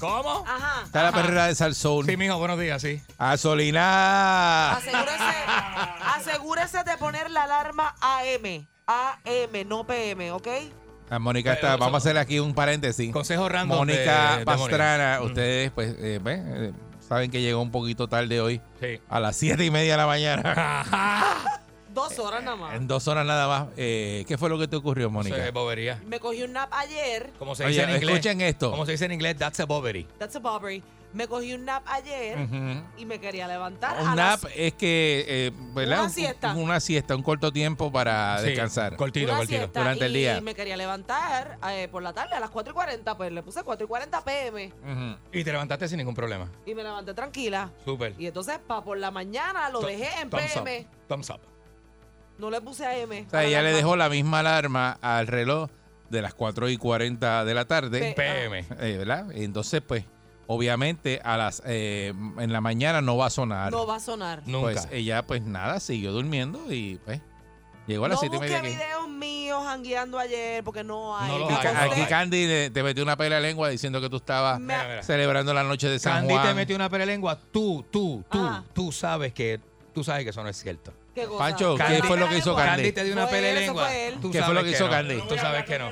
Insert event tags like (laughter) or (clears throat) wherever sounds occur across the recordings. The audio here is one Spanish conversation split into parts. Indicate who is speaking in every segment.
Speaker 1: ¿Cómo?
Speaker 2: Ajá.
Speaker 3: Está la perrera de Salsoul.
Speaker 1: Sí, mijo, buenos días, sí.
Speaker 3: Gasolina.
Speaker 2: Asegúrese, asegúrese de poner la alarma AM. AM, no PM, ¿ok?
Speaker 3: Ah, Mónica está. Vamos a hacer aquí un paréntesis.
Speaker 1: Consejo random
Speaker 3: Mónica
Speaker 1: de- de
Speaker 3: Pastrana,
Speaker 1: Mónica.
Speaker 3: ustedes pues eh, ve, eh, saben que llegó un poquito tarde hoy.
Speaker 1: Sí.
Speaker 3: A las siete y media de la mañana. (laughs)
Speaker 2: Dos horas nada más.
Speaker 3: en dos horas nada más. Eh, ¿Qué fue lo que te ocurrió,
Speaker 1: Eso
Speaker 3: Mónica?
Speaker 1: es bobería.
Speaker 2: Me cogí un nap ayer.
Speaker 1: Como se
Speaker 3: Oye,
Speaker 1: dice en inglés.
Speaker 3: escuchen esto.
Speaker 1: Como se dice en inglés, that's a bobery.
Speaker 2: That's a bobbery. Me cogí un nap ayer
Speaker 3: Ujú.
Speaker 2: y me quería levantar. a
Speaker 3: Un
Speaker 2: las-
Speaker 3: nap es que, eh, ¿verdad?
Speaker 2: Una
Speaker 3: Un-
Speaker 2: siesta.
Speaker 3: Una siesta, un corto tiempo para
Speaker 1: Sí,
Speaker 3: descansar.
Speaker 1: Cortito,
Speaker 2: una
Speaker 1: cortito.
Speaker 2: siesta
Speaker 3: Durante el
Speaker 2: y
Speaker 3: día.
Speaker 2: me quería levantar eh, por la tarde a las 4 y 40. Pues le puse 4 y 40 PM
Speaker 3: Ujú.
Speaker 1: Y te levantaste sin ningún problema.
Speaker 2: y me levanté tranquila.
Speaker 1: Súper.
Speaker 2: Y entonces, pa por la mañana lo dejé en
Speaker 1: thumbs
Speaker 2: PM.
Speaker 1: Up. Thumbs up.
Speaker 2: No le puse AM.
Speaker 3: O sea, ella le dejó la misma alarma al reloj de las 4 y 40 de la tarde.
Speaker 2: Pe-
Speaker 1: PM.
Speaker 3: Eh, ¿verdad? Entonces, pues, obviamente a las eh, en la mañana no va a sonar.
Speaker 2: No va a sonar.
Speaker 1: Nunca.
Speaker 3: Pues ella, pues nada, siguió durmiendo y pues llegó a las
Speaker 2: no
Speaker 3: siete y
Speaker 2: busqué
Speaker 3: media aquí.
Speaker 2: videos míos jangueando ayer porque no hay.
Speaker 1: No
Speaker 2: Me
Speaker 1: hay.
Speaker 3: Aquí, aquí Candy le- te metió una pela de lengua diciendo que tú estabas
Speaker 1: Mira, mira.
Speaker 3: celebrando la noche de San
Speaker 1: Candy
Speaker 3: Juan.
Speaker 1: te metió una pelelengua. Tú, tú, tú,
Speaker 2: Ajá.
Speaker 1: tú sabes que tú sabes que eso no es cierto.
Speaker 3: Pancho, ¿qué
Speaker 1: Candy-
Speaker 3: fue lo que hizo
Speaker 2: Candy?
Speaker 3: Candy?
Speaker 1: Te dio una
Speaker 2: Fue él, eso
Speaker 1: pelelengua.
Speaker 2: fue él.
Speaker 1: Tú
Speaker 3: ¿Qué fue
Speaker 1: sabes
Speaker 3: lo que hizo
Speaker 1: no.
Speaker 3: Candy?
Speaker 1: Tú sabes que no.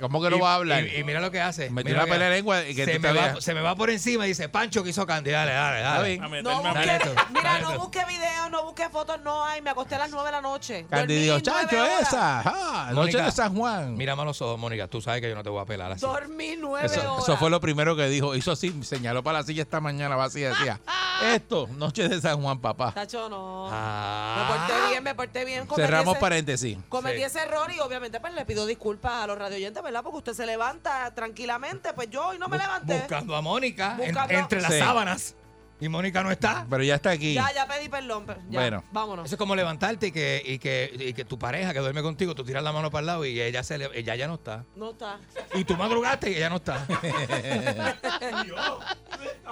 Speaker 3: ¿Cómo que no va a hablar?
Speaker 1: Y, y mira lo que hace.
Speaker 3: Metió
Speaker 1: mira
Speaker 3: una
Speaker 1: lo que
Speaker 3: pelea de
Speaker 1: hace.
Speaker 3: lengua y que
Speaker 1: se, me va,
Speaker 3: veas.
Speaker 1: se me va por encima y dice, Pancho que hizo Candy. Dale, dale, dale.
Speaker 2: No
Speaker 1: Dale tú,
Speaker 2: mira,
Speaker 1: dale
Speaker 2: no
Speaker 1: tú.
Speaker 2: busqué videos, no busqué fotos, no hay. Me acosté a las 9 de la noche.
Speaker 3: Candy
Speaker 2: Dormí
Speaker 3: dijo,
Speaker 2: nueve
Speaker 3: chacho,
Speaker 2: horas.
Speaker 3: esa. ah, noche
Speaker 1: Mónica,
Speaker 3: de San Juan.
Speaker 1: Mírame a los ojos, Mónica. Tú sabes que yo no te voy a pelar así.
Speaker 2: Dormí nueve
Speaker 3: Eso,
Speaker 2: horas.
Speaker 3: eso fue lo primero que dijo. Hizo así, señaló para la silla esta mañana vacía. Decía, (laughs) esto, noche de San Juan, papá.
Speaker 2: Tacho, no.
Speaker 1: Ah.
Speaker 2: Me porté bien, me porté bien. Cometí
Speaker 3: Cerramos
Speaker 2: ese-
Speaker 3: paréntesis.
Speaker 2: Cometí
Speaker 1: Sí.
Speaker 2: ese error y obviamente pues le pido disculpas a los radioyentes, ¿verdad? Porque usted se levanta tranquilamente, pues yo hoy no me levanté.
Speaker 1: Buscando a Mónica en-
Speaker 2: Buscando-
Speaker 1: entre las
Speaker 3: Sí.
Speaker 1: sábanas. Y Mónica no está.
Speaker 3: Pero ya está aquí.
Speaker 2: Ya, ya pedí perdón. pero ya,
Speaker 3: Bueno.
Speaker 2: vámonos.
Speaker 1: Eso es como levantarte y que, y que, y que tu pareja que duerme contigo, tú tiras la mano para el lado y ella, se le- ella ya no está.
Speaker 2: No está.
Speaker 1: Y tú madrugaste y ella no está.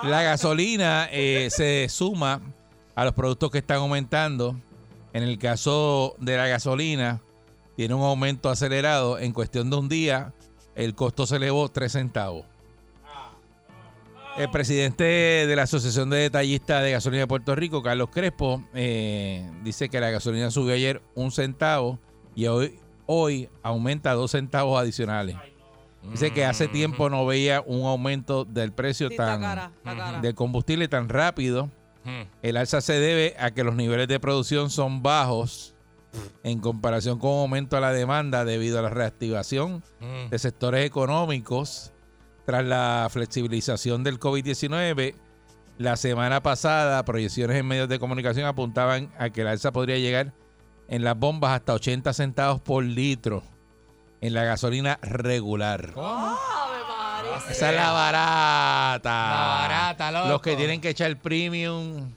Speaker 3: La gasolina eh, se suma a los productos que están aumentando. En el caso de la gasolina, tiene un aumento acelerado. En cuestión de un día, el costo se elevó 3 centavos. El presidente de la Asociación de Detallistas de Gasolina de Puerto Rico, Carlos Crespo, eh, dice que la gasolina subió ayer un centavo y hoy, hoy aumenta dos centavos adicionales. Dice que hace tiempo no veía un aumento del precio
Speaker 2: Sí,
Speaker 3: tan
Speaker 2: cara.
Speaker 3: del combustible tan rápido.
Speaker 1: Mm.
Speaker 3: El alza se debe a que los niveles de producción son bajos en comparación con un aumento a la demanda debido a la reactivación
Speaker 1: Mm.
Speaker 3: de sectores económicos tras la flexibilización del COVID-19. La semana pasada, proyecciones en medios de comunicación apuntaban a que el alza podría llegar en las bombas hasta 80 centavos por litro en la gasolina regular.
Speaker 2: ¡Ave
Speaker 3: Esa es la barata.
Speaker 1: La barata, loco.
Speaker 3: Los que tienen que echar premium.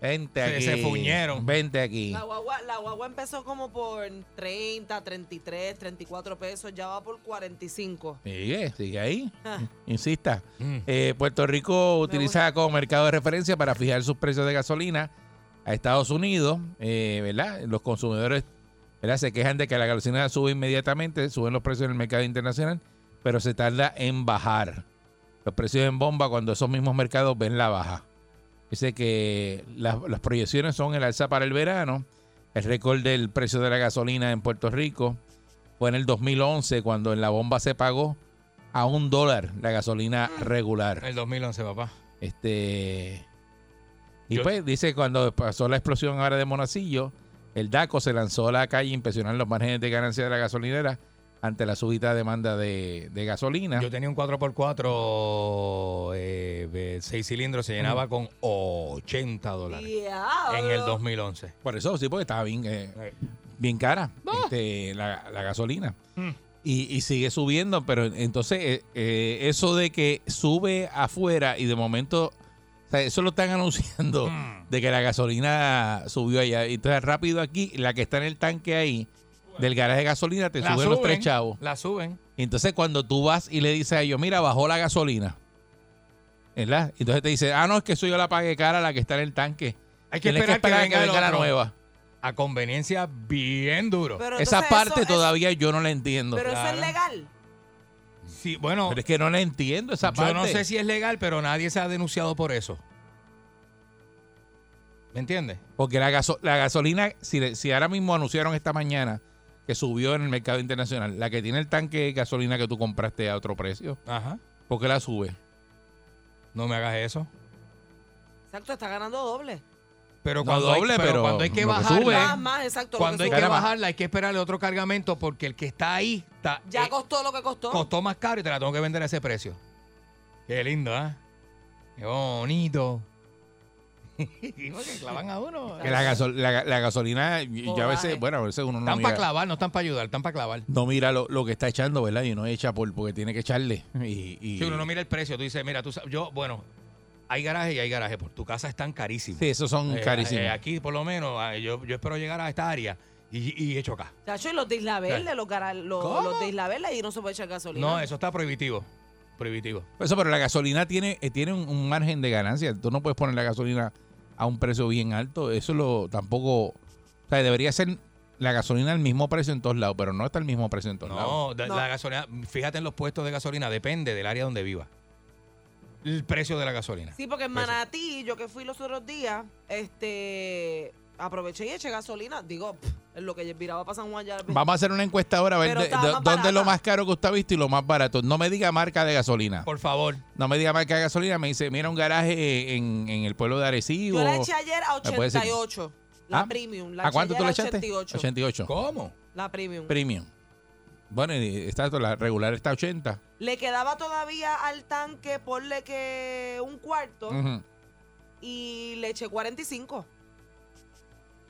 Speaker 3: Vente
Speaker 1: Se-
Speaker 3: aquí.
Speaker 1: se fuñeron.
Speaker 3: Vente aquí.
Speaker 2: La guagua, la guagua empezó como por 30, 33, 34 pesos, ya va por 45.
Speaker 3: Sigue, sigue ahí.
Speaker 2: Ah.
Speaker 3: Insista.
Speaker 1: Mm.
Speaker 3: Eh, Puerto Rico utiliza como mercado de referencia para fijar sus precios de gasolina a Estados Unidos, eh, ¿verdad? Los consumidores ¿verdad? se quejan de que la gasolina sube inmediatamente, suben los precios en el mercado internacional, pero se tarda en bajar. Los precios en bomba cuando esos mismos mercados ven la baja. Dice que las, las proyecciones son el alza para el verano. El récord del precio de la gasolina en Puerto Rico fue en el 2011 cuando en la bomba se pagó a un dólar la gasolina regular.
Speaker 1: El 2011, papá.
Speaker 3: Este y
Speaker 1: Yo-
Speaker 3: pues dice cuando pasó la explosión ahora de Monacillo, El DACO se lanzó a la calle a impresionar los márgenes de ganancia de la gasolinera ante la súbita demanda de, de gasolina.
Speaker 1: Yo tenía un 4x4 eh, de 6 cilindros, se llenaba con 80 dólares en el 2011.
Speaker 3: Por eso sí, porque estaba bien, eh, bien cara este, la, la gasolina.
Speaker 1: Mm.
Speaker 3: Y, y sigue subiendo, pero entonces eh, eh, eso de que sube afuera y de momento, o sea, eso lo están (laughs) anunciando
Speaker 1: Mm.
Speaker 3: de que la gasolina subió allá. Y entonces rápido aquí, la que está en el tanque ahí del garaje de gasolina, te
Speaker 1: La
Speaker 3: suben los tres chavos.
Speaker 1: La suben.
Speaker 3: Y entonces cuando tú vas y le dices a ellos, mira, bajó la gasolina. ¿Verdad? Entonces te dice, ah, no, es que eso yo la pagué cara, la que está en el tanque.
Speaker 1: Hay que esperar que venga, el
Speaker 3: la nueva.
Speaker 1: A conveniencia bien duro.
Speaker 2: Pero
Speaker 3: Esa
Speaker 2: entonces
Speaker 3: parte
Speaker 2: eso es-
Speaker 3: todavía yo no la entiendo.
Speaker 2: Pero eso es legal.
Speaker 1: Sí, bueno,
Speaker 3: Pero es que no la entiendo esa parte.
Speaker 1: yo no sé si es legal, pero nadie se ha denunciado por eso. ¿Me entiendes?
Speaker 3: Porque la, gaso- la gasolina, si, si ahora mismo anunciaron esta mañana que subió en el mercado internacional, la que tiene el tanque de gasolina que tú compraste a otro precio,
Speaker 1: Ajá.
Speaker 3: ¿por qué la sube?
Speaker 1: No me hagas eso.
Speaker 2: Exacto, está ganando doble.
Speaker 1: Pero
Speaker 3: No
Speaker 1: cuando,
Speaker 3: doble,
Speaker 1: hay,
Speaker 3: pero
Speaker 1: cuando hay que
Speaker 3: lo que
Speaker 1: bajarla,
Speaker 3: sube.
Speaker 2: Más, más, exacto. lo
Speaker 1: cuando hay
Speaker 2: que sube.
Speaker 1: Bajarla, hay que esperarle otro cargamento porque el que está ahí está,
Speaker 2: Ya
Speaker 1: eh,
Speaker 2: costó lo que costó.
Speaker 1: costó más caro y te la tengo que vender a ese precio. Qué lindo, ¿ah? Qué bonito. (laughs) Digo que clavan a uno.
Speaker 3: Que la, gaso- la- la gasolina, y- y a veces,
Speaker 2: Coraje.
Speaker 3: bueno, a veces uno no
Speaker 1: Están para clavar, no están para ayudar, están para clavar.
Speaker 3: no mira lo, lo que está echando, ¿verdad? Y uno echa por, porque tiene que echarle. Y, y-
Speaker 1: Si uno no mira el precio, tú dices, mira, tú sabes, yo, bueno, hay garaje y hay garaje, por tu casa están carísimos.
Speaker 3: Sí, esos son
Speaker 1: Eh,
Speaker 3: carísimos.
Speaker 1: eh, aquí, por lo menos, eh, yo, yo espero llegar a esta área y, y echo acá.
Speaker 2: Chacho, y los de Isla Verde, los, los,
Speaker 1: ¿Cómo?
Speaker 2: los de Isla Verde, ahí no se puede echar gasolina.
Speaker 1: No, eso está prohibitivo. Prohibitivo.
Speaker 3: Eso, pero la gasolina tiene, eh, tiene un, un margen de ganancia. Tú no puedes poner la gasolina a un precio bien alto. Eso lo tampoco. O sea, debería ser la gasolina al mismo precio en todos lados, pero no está al mismo precio en todos lados.
Speaker 1: No, da-
Speaker 2: No.
Speaker 1: la gasolina, fíjate en los puestos de gasolina, depende del área donde viva. El precio de la gasolina.
Speaker 2: Sí, porque en Manatí, yo que fui los otros días, este aproveché y eché gasolina. Digo, pff, en lo que viraba para San Juan ya.
Speaker 3: Vamos a hacer una encuesta ahora a ver de- de- dónde es lo más caro que usted ha visto y lo más barato. No me diga marca de gasolina.
Speaker 1: Por favor.
Speaker 3: No me diga marca de gasolina. Me dice, mira un garaje en, en el pueblo de Arecibo.
Speaker 2: Yo la eché ayer a
Speaker 3: ¿Me puede decir?
Speaker 2: 88. La
Speaker 3: Ah,
Speaker 2: premium. La
Speaker 3: ¿A
Speaker 2: eché
Speaker 3: cuánto tú le
Speaker 2: a
Speaker 3: echaste?
Speaker 2: 88.
Speaker 3: 88.
Speaker 1: ¿Cómo?
Speaker 2: La premium.
Speaker 3: Premium. Bueno, y está, la regular está 80.
Speaker 2: Le quedaba todavía al tanque, ponle que un cuarto,
Speaker 3: Ujú.
Speaker 2: y le eché 45.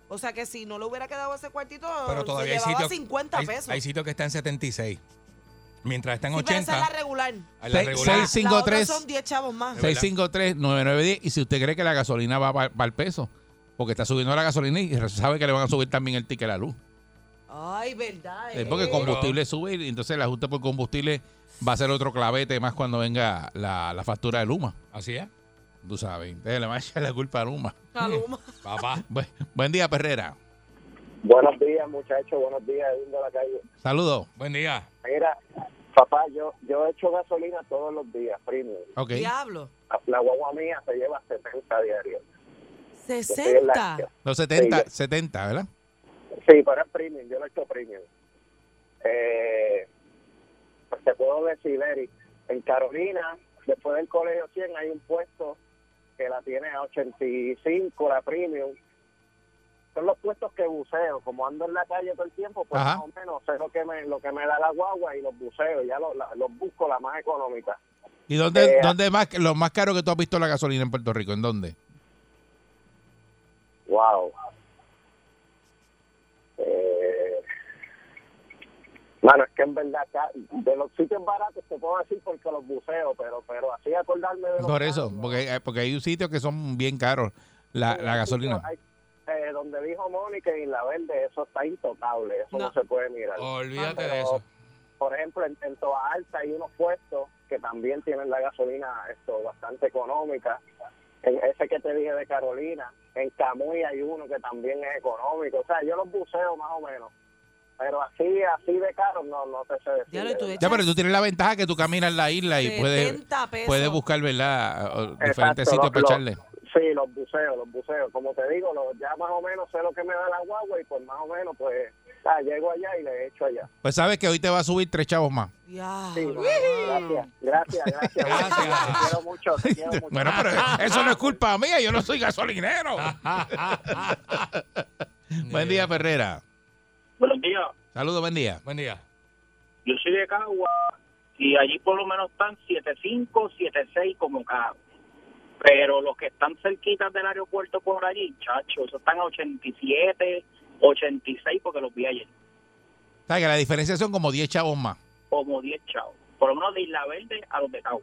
Speaker 2: O sea que si no le hubiera quedado ese cuartito,
Speaker 1: Pero
Speaker 2: se
Speaker 1: todavía hay
Speaker 2: llevaba
Speaker 1: sitios.
Speaker 2: 50
Speaker 1: hay,
Speaker 2: pesos.
Speaker 1: hay sitios que están en 76. Mientras están en
Speaker 2: Sí, pero esa
Speaker 1: 80.
Speaker 2: es la regular.
Speaker 1: a la
Speaker 3: Seis-
Speaker 1: regular.
Speaker 3: seis-
Speaker 2: La-
Speaker 3: 653.
Speaker 2: la otra son 10 chavos más.
Speaker 1: Es verdad.
Speaker 3: 653-9910. Y si usted cree que la gasolina va para el peso, porque está subiendo la gasolina y sabe que le van a subir también el ticket a la luz.
Speaker 2: Ay, verdad.
Speaker 3: Es porque
Speaker 2: eh.
Speaker 3: combustible sube y entonces el ajuste por combustible va a ser otro clavete más cuando venga la, la factura de Luma.
Speaker 1: Así es.
Speaker 3: Tú sabes. Entonces le van a echar la culpa a Luma.
Speaker 2: Caluma. (laughs)
Speaker 1: Papá.
Speaker 3: Buen, buen día, Perrera.
Speaker 4: Buenos días, muchachos. Buenos días, Edwin de la calle.
Speaker 3: Saludos.
Speaker 1: Buen día.
Speaker 4: Mira, papá, yo yo echo gasolina todos los días, premium.
Speaker 2: Diablo.
Speaker 4: La guagua mía se lleva 70 diarios. Yo estoy en
Speaker 2: 60.
Speaker 4: la-
Speaker 3: Los 70,
Speaker 4: Sí, yo-
Speaker 3: 70, ¿verdad?
Speaker 4: Sí, pero es premium, yo lo echo premium. Eh, pues te puedo decir, Eric, en Carolina, después del Colegio 100 hay un puesto que la tiene a 85, la premium. Son los puestos que buceo, como ando en la calle todo el tiempo, pues
Speaker 3: Ajá.
Speaker 4: más o menos sé lo que me lo que me da la guagua y los buceo, ya los, la- los busco la más económica.
Speaker 3: ¿Y dónde,
Speaker 4: Eh,
Speaker 3: dónde más, lo más caro que tú has visto la gasolina en Puerto Rico? ¿En dónde?
Speaker 4: Wow. Eh, Mano, es que en verdad, acá, de los sitios baratos te puedo decir porque los buceo, pero pero así acordarme de los
Speaker 3: Por eso,
Speaker 4: caros, no.
Speaker 3: porque, porque hay sitios que son bien caros la, gasolina.
Speaker 4: hay, eh, donde dijo Mónica y la verde, eso está intocable, eso no,
Speaker 2: No.
Speaker 4: se puede mirar.
Speaker 1: Olvídate
Speaker 4: Pero,
Speaker 1: de eso.
Speaker 4: Por ejemplo, en, en Toa Alta hay unos puestos que también tienen la gasolina esto bastante económica. En ese que te dije de Carolina, en Camuy hay uno que también es económico. O sea, yo los buceo más o menos. Pero así, así de caro no, no te sé decir.
Speaker 2: Tú
Speaker 3: Ya, pero tú tienes la ventaja que tú caminas la isla y puedes,
Speaker 2: 70 pesos.
Speaker 3: puedes buscar, ¿verdad? O- Diferentes
Speaker 4: Exacto,
Speaker 3: sitios
Speaker 4: lo-
Speaker 3: para
Speaker 4: lo-
Speaker 3: echarle.
Speaker 4: Sí, los buceos, los buceos. Como te digo, lo- ya más o menos sé lo que me da la guagua y pues más o menos pues ah, llego allá y le echo allá.
Speaker 3: Pues sabes que hoy te va a subir tres chavos más.
Speaker 2: Diablo.
Speaker 4: Sí, mano, gracias, gracias, gracias.
Speaker 1: Gracias.
Speaker 4: Te quiero mucho, te quiero mucho.
Speaker 3: Bueno, pero eso no es culpa mía, yo no soy gasolinero. (laughs) Buen día, Perrera.
Speaker 5: Buenos días.
Speaker 3: Saludos, buen día.
Speaker 1: Buen día.
Speaker 5: Yo soy de Cagua y allí por lo menos están 75, 76 como carro. Pero los que están cerquitas del aeropuerto por allí, chacho, esos están a 87, 86 porque los vi ayer.
Speaker 3: O sea, que la diferencia son como 10 chavos más.
Speaker 5: Como 10 chavos. Por lo menos de Isla Verde a los de Cagua.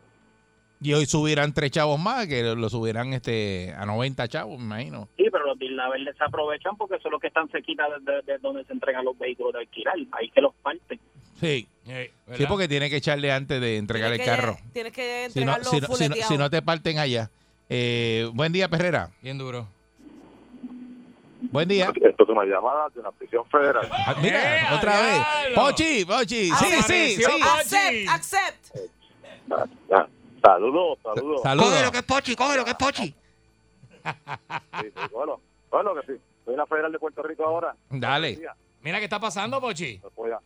Speaker 3: Y hoy subirán tres chavos más, que lo subirán este a 90 chavos, me imagino.
Speaker 5: Sí, pero los Isla se aprovechan porque son los que están cerquitas de, de- de donde se entregan los vehículos de alquilar. Ahí que los parten.
Speaker 3: Sí. Sí, porque tiene que echarle antes de entregar el
Speaker 2: que-
Speaker 3: carro.
Speaker 2: Tienes que
Speaker 3: Si no,
Speaker 2: entregarlo
Speaker 3: si, no, si, no, si no te parten allá. Eh, buen día, Perrera.
Speaker 1: Bien duro.
Speaker 3: Buen día.
Speaker 6: Esto es una llamada de una prisión federal.
Speaker 3: Ah, mira,
Speaker 1: ¡Eh,
Speaker 3: otra vez. Pochi, Pochi. Sí, sí, sí.
Speaker 2: Accept, accept.
Speaker 6: Ah, ah, Saludos, saludos.
Speaker 3: Saludos.
Speaker 1: es Pochi, coge lo que es Pochi.
Speaker 6: Sí, sí, bueno, bueno, que sí. Soy la federal de Puerto Rico ahora.
Speaker 3: Dale.
Speaker 6: Mira,
Speaker 1: qué está pasando, Pochi.
Speaker 6: pues voy a-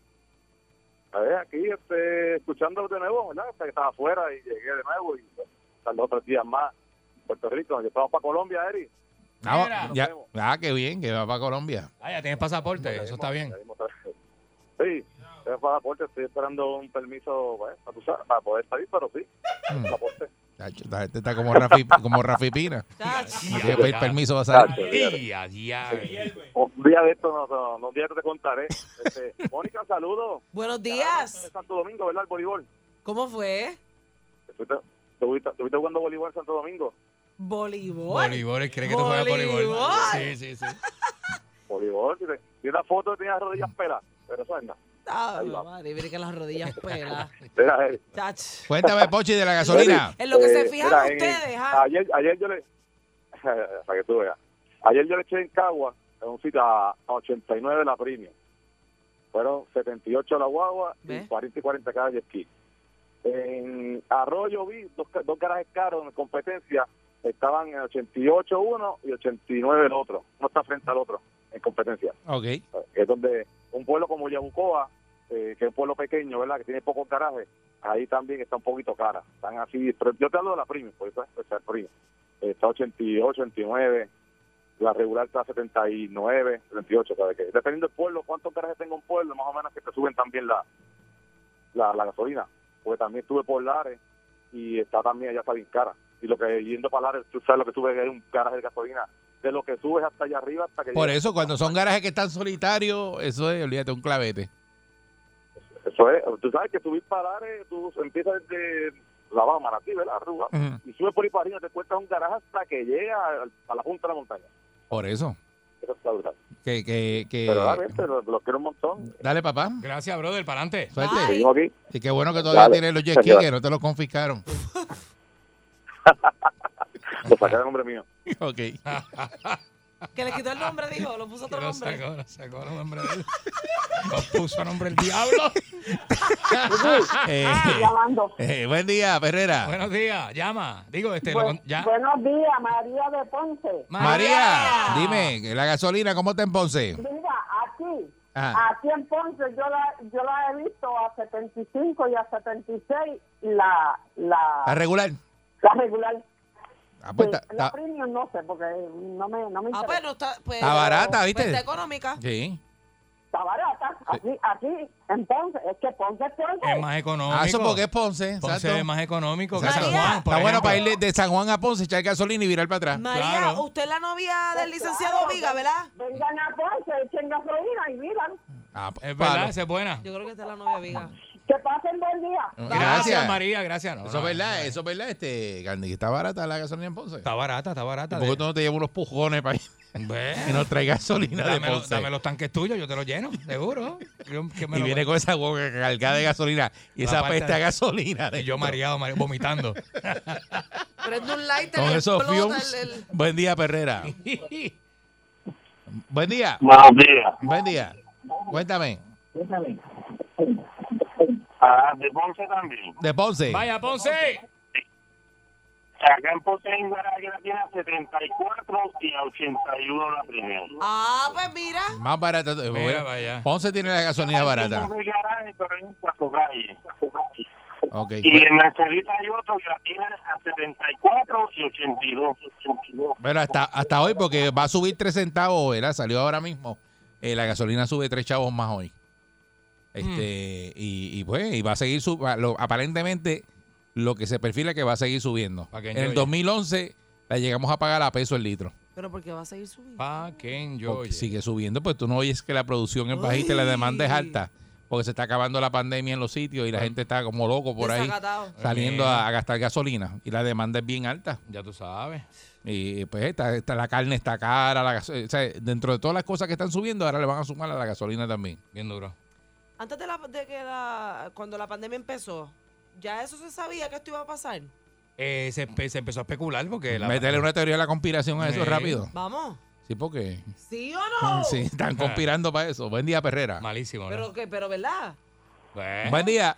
Speaker 6: A ver, aquí este, escuchando de nuevo, ¿verdad? Hasta que estaba afuera y llegué de nuevo y pues, tardó otros días más en Puerto Rico. Ya estamos para Colombia, Eri.
Speaker 3: Ah, ya, ah, qué bien, que va para Colombia.
Speaker 1: Ah, ya tienes pasaporte, eso está bien.
Speaker 6: Sí, estoy para aporte, estoy esperando un permiso pues, para, sabes, para poder salir, pero sí,
Speaker 3: Mm.
Speaker 6: pasaporte.
Speaker 3: Chacho, Esta gente está como Rafi, como Rafi Pina.
Speaker 2: Chacho.
Speaker 3: Tiene que pedir permiso para salir.
Speaker 6: Chacho, fíjate.
Speaker 1: Y a diablo.
Speaker 6: Un día de esto, no, no, no, un día te contaré. Este, (laughs) Mónica, saludos.
Speaker 2: Buenos
Speaker 6: En
Speaker 2: días.
Speaker 6: Santo Domingo, ¿verdad? El voleibol.
Speaker 2: ¿Cómo fue?
Speaker 6: ¿Estuviste, jugando voleibol en Santo Domingo?
Speaker 2: Voleibol.
Speaker 1: Voleibol, cree que tú juegas voleibol. Sí, sí, sí. (laughs)
Speaker 6: Voleibol. tiene- tiene una foto que tenía las rodillas pelas, pero eso es nada.
Speaker 2: Ah,
Speaker 6: va.
Speaker 2: madre, mira que las rodillas pelas. (laughs)
Speaker 6: Eh.
Speaker 3: Cuéntame, Pochi, de la gasolina.
Speaker 2: En lo que se
Speaker 6: eh,
Speaker 2: fijan
Speaker 6: mira, en-
Speaker 2: ustedes, ¿ah?
Speaker 6: Ayer, ayer yo le... (laughs) para que tú veas. Ayer yo le eché en Cagua, en un sitio a, a 89 la premium. Fueron 78 la guagua
Speaker 2: ¿Ves?
Speaker 6: y 40 y 40 cada jet ski. En Arroyo vi dos, ca- dos garajes caros en competencia. Estaban en 88 uno y 89 el otro. Uno está frente al otro en competencia.
Speaker 3: Ok.
Speaker 6: es donde un pueblo como Yabucoa, eh, que es un pueblo pequeño, ¿verdad? Que tiene pocos garajes, ahí también está un poquito cara. Están así, pero yo te hablo de la premium, por eso es el. Eh, está 88, 89, la regular está 79, 78, ¿sabes qué? Dependiendo del pueblo, cuántos garajes tenga un pueblo, más o menos que te suben también la, la, la gasolina. Porque también estuve por Lares y está también, allá está bien cara. Y lo que yendo para Lares, tú sabes lo que sube que es un garaje de gasolina. De lo que subes hasta allá arriba hasta que
Speaker 3: Por eso, cuando son garajes que están solitarios, eso es, olvídate, un clavete.
Speaker 6: Eso es, tú sabes que subir para Lares, tú empiezas desde la Baja ¿verdad? Arriba,
Speaker 3: Ujú.
Speaker 6: y subes por ahí para arriba, te cuesta un garaje hasta que llega a la punta de la montaña.
Speaker 3: Por eso.
Speaker 6: Eso está brutal.
Speaker 3: Que, que, que...
Speaker 6: Pero dale, este, lo, lo quiero un montón.
Speaker 3: Dale, papá.
Speaker 1: Gracias, brother, para adelante.
Speaker 3: Suerte.
Speaker 2: Ay.
Speaker 6: Seguimos aquí.
Speaker 3: Y qué bueno que todavía
Speaker 6: Dale.
Speaker 3: tienes los jet (laughs) que no te los confiscaron.
Speaker 6: Lo saqué de nombre mío. (laughs)
Speaker 3: ok.
Speaker 2: Que le quitó el nombre, dijo, lo puso otro
Speaker 1: Lo
Speaker 2: nombre.
Speaker 1: sacó, lo sacó el nombre de él. Lo puso a nombre del diablo. (laughs)
Speaker 3: Eh, eh, buen día, Ferrera.
Speaker 1: Buenos días, llama. Digo, este, lo con- ya.
Speaker 7: Buenos días, María de Ponce.
Speaker 3: María, dime, la gasolina, ¿cómo está en Ponce?
Speaker 7: Mira, aquí,
Speaker 3: Ajá.
Speaker 7: aquí en Ponce yo la, yo la he visto a 75 y a 76 la,
Speaker 3: ¿Está
Speaker 7: la,
Speaker 3: regular?
Speaker 7: la regular.
Speaker 3: Ah, pues está,
Speaker 7: la premium no sé, porque no me, no me
Speaker 2: Ah,
Speaker 7: interesa.
Speaker 2: pues no está. Pues,
Speaker 3: Está barata, ¿viste?
Speaker 2: pues está económica.
Speaker 3: Sí.
Speaker 7: Está barata. Aquí, aquí, en Ponce. Es que Ponce es Ponce.
Speaker 1: Es más económico.
Speaker 3: Ah, eso porque es Ponce.
Speaker 1: Ponce
Speaker 3: exacto.
Speaker 1: es más económico que San. Juan. por
Speaker 3: Está bueno para ir de San Juan a Ponce, echar gasolina y virar para atrás.
Speaker 2: María,
Speaker 1: Claro.
Speaker 2: usted es la novia del licenciado
Speaker 7: Claro,
Speaker 2: Viga, ¿verdad?
Speaker 7: Vengan a Ponce, echen gasolina y miran.
Speaker 3: Ah,
Speaker 1: Es verdad, esa es buena.
Speaker 2: Yo creo que esta es la novia Viga.
Speaker 7: Que pasen buen día.
Speaker 1: Gracias,
Speaker 3: Gracias.
Speaker 1: María, gracias. No,
Speaker 3: Eso es
Speaker 1: no,
Speaker 3: verdad,
Speaker 1: no.
Speaker 3: eso es verdad, este, Candy, que está barata la gasolina en Ponce.
Speaker 1: Está barata, está barata.
Speaker 3: ¿Por qué tú no te llevas unos pujones para ir
Speaker 1: Ve.
Speaker 3: y nos trae gasolina de
Speaker 1: Dame, los-
Speaker 3: Ponce?
Speaker 1: dame los tanques tuyos, yo te los lleno, seguro. Que me
Speaker 3: Y viene con esa boca cargada de gasolina y
Speaker 1: La
Speaker 3: esa peste a
Speaker 1: de-
Speaker 3: gasolina.
Speaker 1: Y yo mareado, mareado, vomitando. (laughs)
Speaker 2: Prende un lighter
Speaker 3: Con esos
Speaker 2: explota
Speaker 3: fumes.
Speaker 2: el- el-
Speaker 3: Buen día, Perrera. (laughs) Buen día.
Speaker 6: Buenos días.
Speaker 3: Buen día. Cuéntame.
Speaker 6: Ah, de Ponce también.
Speaker 3: De Ponce.
Speaker 1: Vaya, Ponce.
Speaker 6: Acá en Ponce hay un garaje que la tiene a 74 y a 81 la primera.
Speaker 2: Ah, pues mira.
Speaker 3: Más barato.
Speaker 1: Mira, vaya.
Speaker 3: Ponce tiene la gasolina barata.
Speaker 6: Hay garaje, pero hay un cuatro calles.
Speaker 3: Ok.
Speaker 8: Y en Mercedita hay otro que la tiene a 74 y 82. 82.
Speaker 3: Bueno, hasta, hasta hoy, porque va a subir tres centavos, ¿verdad? Salió ahora mismo. Eh, la gasolina sube tres chavos más hoy. Este, y, y pues, y va a seguir su, lo- aparentemente lo que se perfila es que va a seguir subiendo. En el
Speaker 1: enjoye.
Speaker 3: 2011 la llegamos a pagar a peso el litro.
Speaker 2: Pero porque va a seguir subiendo.
Speaker 1: Pa' que
Speaker 3: Porque sigue subiendo, pues tú no oyes que la producción es bajita y la demanda es alta. Porque se está acabando la pandemia en los sitios y la gente está como loco por ahí saliendo a, a gastar gasolina. Y la demanda es bien alta.
Speaker 1: Ya tú sabes.
Speaker 3: Y pues está, está- la carne está cara, la gaso- o sea, dentro de todas las cosas que están subiendo, ahora le van a sumar a la gasolina también.
Speaker 1: Bien duro.
Speaker 2: Antes de, la, de que la, cuando la pandemia empezó, ¿ya eso se sabía que esto iba a pasar?
Speaker 1: Eh, se, empe- se empezó a especular porque la
Speaker 3: Métele una teoría de la conspiración a eso
Speaker 1: Sí.
Speaker 3: rápido.
Speaker 2: Vamos.
Speaker 3: Sí, porque
Speaker 2: ¿Sí o (laughs) no?
Speaker 3: sí, están conspirando para eso. Buen día, Perrera.
Speaker 1: malísimo, ¿no?
Speaker 2: Pero, que, pero ¿verdad?
Speaker 1: Bueno.
Speaker 3: Buen día.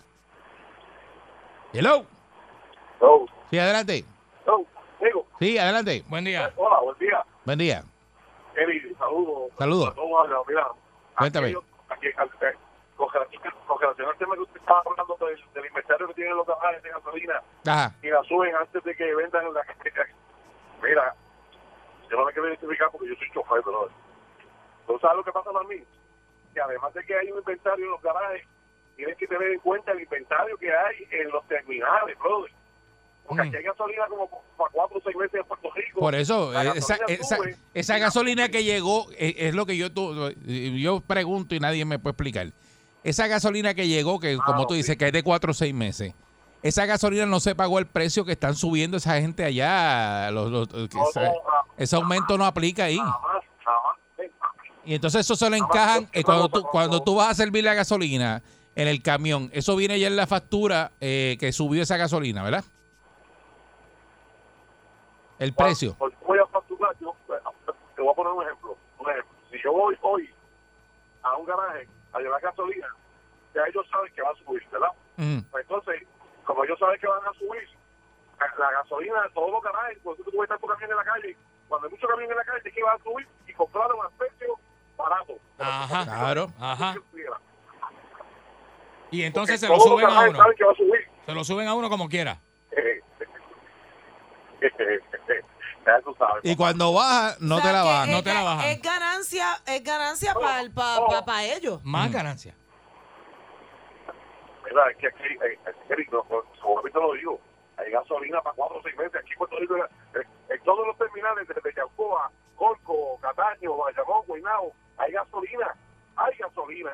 Speaker 3: Hello.
Speaker 6: Oh,
Speaker 3: Sí, adelante.
Speaker 6: digo,
Speaker 3: Sí, adelante.
Speaker 1: Buen día.
Speaker 6: hola, buen día.
Speaker 3: Buen día.
Speaker 6: Eli, saludos.
Speaker 3: Saludos.
Speaker 6: Mira, mira,
Speaker 3: Cuéntame.
Speaker 6: aquí, eh, con relación al tema que usted estaba hablando del, del inventario que tienen los garajes de gasolina
Speaker 3: Ajá.
Speaker 6: y la suben antes de que vendan en la Mira, yo no me quiero identificar porque yo soy chofer, pero ¿tú sabes lo que pasa a mí? Que además de que hay un inventario en los garajes, tienes que tener en cuenta el inventario que hay en los terminales, brother. Porque
Speaker 3: Mm.
Speaker 6: aquí hay gasolina como para cuatro o seis meses en Puerto Rico.
Speaker 3: Por eso, eh, esa,
Speaker 6: gasolina
Speaker 3: esa,
Speaker 6: sube.
Speaker 3: esa gasolina que llegó, eh, es lo que yo, yo pregunto y nadie me puede explicar. Esa gasolina que llegó, que como tú dices, que es de cuatro o seis meses, esa gasolina no se pagó el precio que están subiendo esa gente allá. Los, los-
Speaker 6: No,
Speaker 3: ese,
Speaker 6: no, ah,
Speaker 3: ese aumento no aplica ahí. Y entonces eso se lo encajan eh, cuando tú, cuando tú vas a servir la gasolina en el camión. Eso viene ya en la factura eh, que subió esa gasolina, ¿verdad? El precio.
Speaker 6: Cuando voy a facturar, yo te voy a poner un ejemplo. Un ejemplo. Si yo voy hoy a un garaje a llevar gasolina, ya ellos saben que va a subir, ¿verdad?
Speaker 3: Mm.
Speaker 6: Pues entonces, como ellos saben que van a subir, la gasolina de todos los garajes, cuando tú puedes estar tu camión en la calle, cuando hay mucho camión en la calle, es que van a subir y comprarlo a un precio barato.
Speaker 1: Ajá.
Speaker 3: Claro.
Speaker 1: Ajá. Y entonces se lo suben a uno.
Speaker 6: saben que va a subir.
Speaker 1: Se lo suben a uno como quiera. (laughs)
Speaker 6: ya tú sabes.
Speaker 3: Y cuando baja, no
Speaker 2: O
Speaker 3: te la
Speaker 2: que
Speaker 3: bajan.
Speaker 1: no
Speaker 2: es
Speaker 1: te la
Speaker 2: ga-
Speaker 1: bajan.
Speaker 2: Es ganancia, es ganancia para pa, pa, ellos.
Speaker 1: Más
Speaker 3: Mm.
Speaker 1: ganancia.
Speaker 6: Mira, es que aquí, eh, no, no, mí te lo digo, hay gasolina para cuatro o seis meses. Aquí en Puerto Rico, eh, en todos los terminales, desde Yaucoa, Colco, Cataño, Bayamón, Guaynabo, hay gasolina, hay gasolina.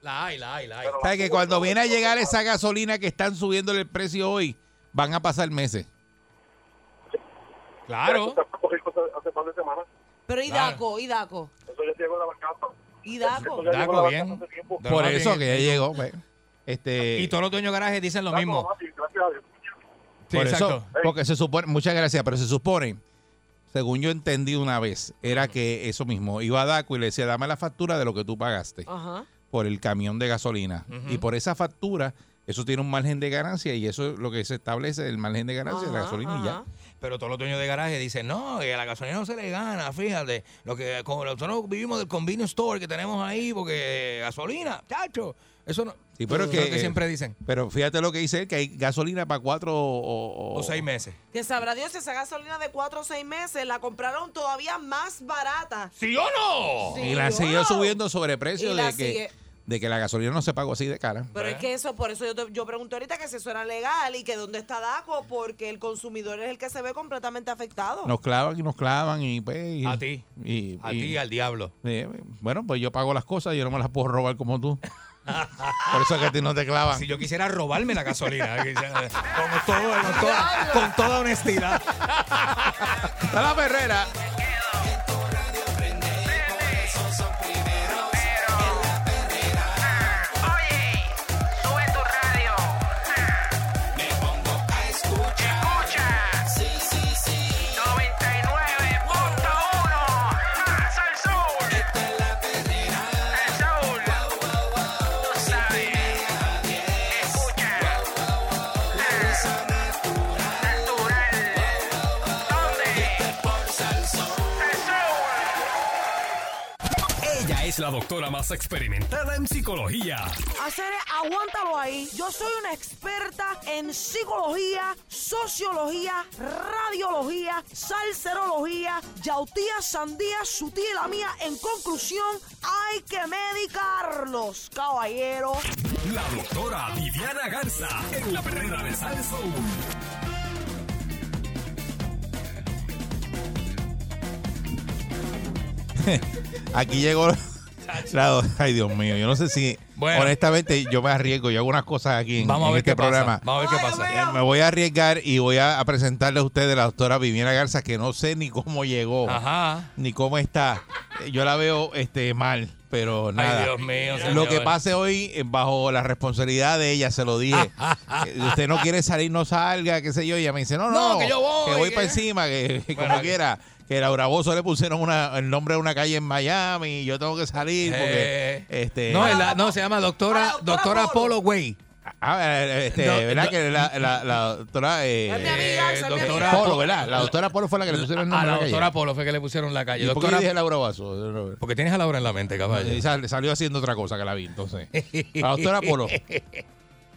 Speaker 1: La hay, la hay, la hay.
Speaker 6: Pero
Speaker 3: O sea, que cuando viene a llegar esa gasolina que están subiéndole el precio hoy, van a pasar meses.
Speaker 1: Claro.
Speaker 6: Hace, par de semanas.
Speaker 2: Pero y
Speaker 1: Claro.
Speaker 2: Daco, y Daco,
Speaker 6: Eso ya llegó a la barcaza.
Speaker 2: y Daco.
Speaker 1: bien. De
Speaker 3: Por eso
Speaker 1: bien.
Speaker 3: que ya llegó. pues. Este,
Speaker 1: Y todos los dueños de garajes dicen lo
Speaker 6: Daco,
Speaker 1: mismo.
Speaker 6: gracias a Dios.
Speaker 1: Sí,
Speaker 3: por
Speaker 1: exacto.
Speaker 3: eso, porque se supone, muchas gracias, pero se supone, según yo entendí una vez, era que eso mismo, iba a DACO y le decía, dame la factura de lo que tú pagaste
Speaker 2: Ajá.
Speaker 3: por el camión de gasolina. Y por esa factura, eso tiene un margen de ganancia y eso es lo que se establece, el margen de ganancia de la
Speaker 2: Ajá,
Speaker 3: gasolina y ya.
Speaker 1: Pero todos los dueños de garaje dicen, no, que a la gasolina no se le gana, fíjate. Lo que como nosotros vivimos del convenience store que tenemos ahí, porque gasolina, chacho. Eso no.
Speaker 3: Sí, pero
Speaker 1: eso
Speaker 3: que,
Speaker 1: es lo que
Speaker 3: eh,
Speaker 1: siempre dicen.
Speaker 3: Pero fíjate lo que dice él, que hay gasolina para cuatro o,
Speaker 1: O seis meses.
Speaker 2: Que sabrá Dios si esa gasolina de 4 o 6 meses la compraron todavía más barata.
Speaker 1: ¿Sí o no?
Speaker 2: Sí,
Speaker 3: Y la siguió
Speaker 2: no.
Speaker 3: subiendo sobre precio
Speaker 2: Y la
Speaker 3: de que,
Speaker 2: sigue-
Speaker 3: de que la gasolina no se pagó así de cara.
Speaker 2: Pero es que eso, por eso yo, te- yo pregunto ahorita que si eso era legal y que dónde está DACO, porque el consumidor es el que se ve completamente afectado.
Speaker 3: Nos clavan y nos clavan y pues... y-
Speaker 1: A ti.
Speaker 3: Y,
Speaker 1: A
Speaker 3: y-
Speaker 1: ti, al diablo.
Speaker 3: bueno, pues yo pago las cosas, yo no me las puedo robar como tú. (laughs) Por eso es que a ti no te clavan.
Speaker 1: Si yo quisiera robarme la gasolina, (laughs) con, todo- con toda, con toda honestidad.
Speaker 3: Está la perrera.
Speaker 9: La
Speaker 10: doctora más experimentada en psicología.
Speaker 2: Hacer, aguántalo ahí. Yo soy una experta en psicología, sociología, radiología, salserología, yautía, sandía, su tía y la mía. En conclusión, hay que medicarlos, caballero.
Speaker 10: La doctora Viviana Garza en la perrera de Salsoul. (laughs)
Speaker 3: Aquí llegó la- Ay, Dios mío, yo no sé si.
Speaker 1: Bueno.
Speaker 3: Honestamente, yo me arriesgo. Yo hago unas cosas aquí en,
Speaker 1: Vamos a
Speaker 3: en
Speaker 1: ver
Speaker 3: este
Speaker 1: qué pasa.
Speaker 3: programa.
Speaker 1: Vamos a ver qué pasa.
Speaker 3: Me voy a arriesgar y voy a, a presentarle a ustedes a la doctora Viviana Garza, que no sé ni cómo llegó,
Speaker 1: Ajá.
Speaker 3: ni cómo está. Yo la veo este mal, pero nada.
Speaker 1: Ay, Dios mío.
Speaker 3: Lo que
Speaker 1: señor.
Speaker 3: pase hoy, eh, bajo la responsabilidad de ella, se lo dije. (laughs) Eh, usted no quiere salir, no salga, qué sé yo. Y ella me dice, no, no,
Speaker 1: No, que yo voy,
Speaker 3: que voy para encima, que, que
Speaker 1: Bueno,
Speaker 3: como quiera. Que Laura Bozo le pusieron una, el nombre de una calle en Miami y yo tengo que salir porque
Speaker 1: Eh,
Speaker 3: este
Speaker 1: No, la- no, se llama doctora,
Speaker 2: Ah, doctora
Speaker 1: doctora
Speaker 2: Polo.
Speaker 1: Way.
Speaker 3: ah, eh, este,
Speaker 1: No,
Speaker 3: ¿verdad?
Speaker 1: no.
Speaker 3: que la, la, la doctora eh,
Speaker 2: Es mi amiga,
Speaker 1: doctora.
Speaker 3: Polo, ¿verdad? La doctora Polo fue la que le pusieron el
Speaker 1: A
Speaker 3: nombre
Speaker 1: la
Speaker 3: de la
Speaker 1: doctora
Speaker 3: calle.
Speaker 1: Polo fue que le pusieron la calle.
Speaker 3: ¿Y por qué
Speaker 1: Doctora,
Speaker 3: dije Laura Bozo?
Speaker 1: porque tienes a Laura en la mente, caballo.
Speaker 3: Y sal- salió haciendo otra cosa que la vi, entonces. (laughs) La doctora Polo,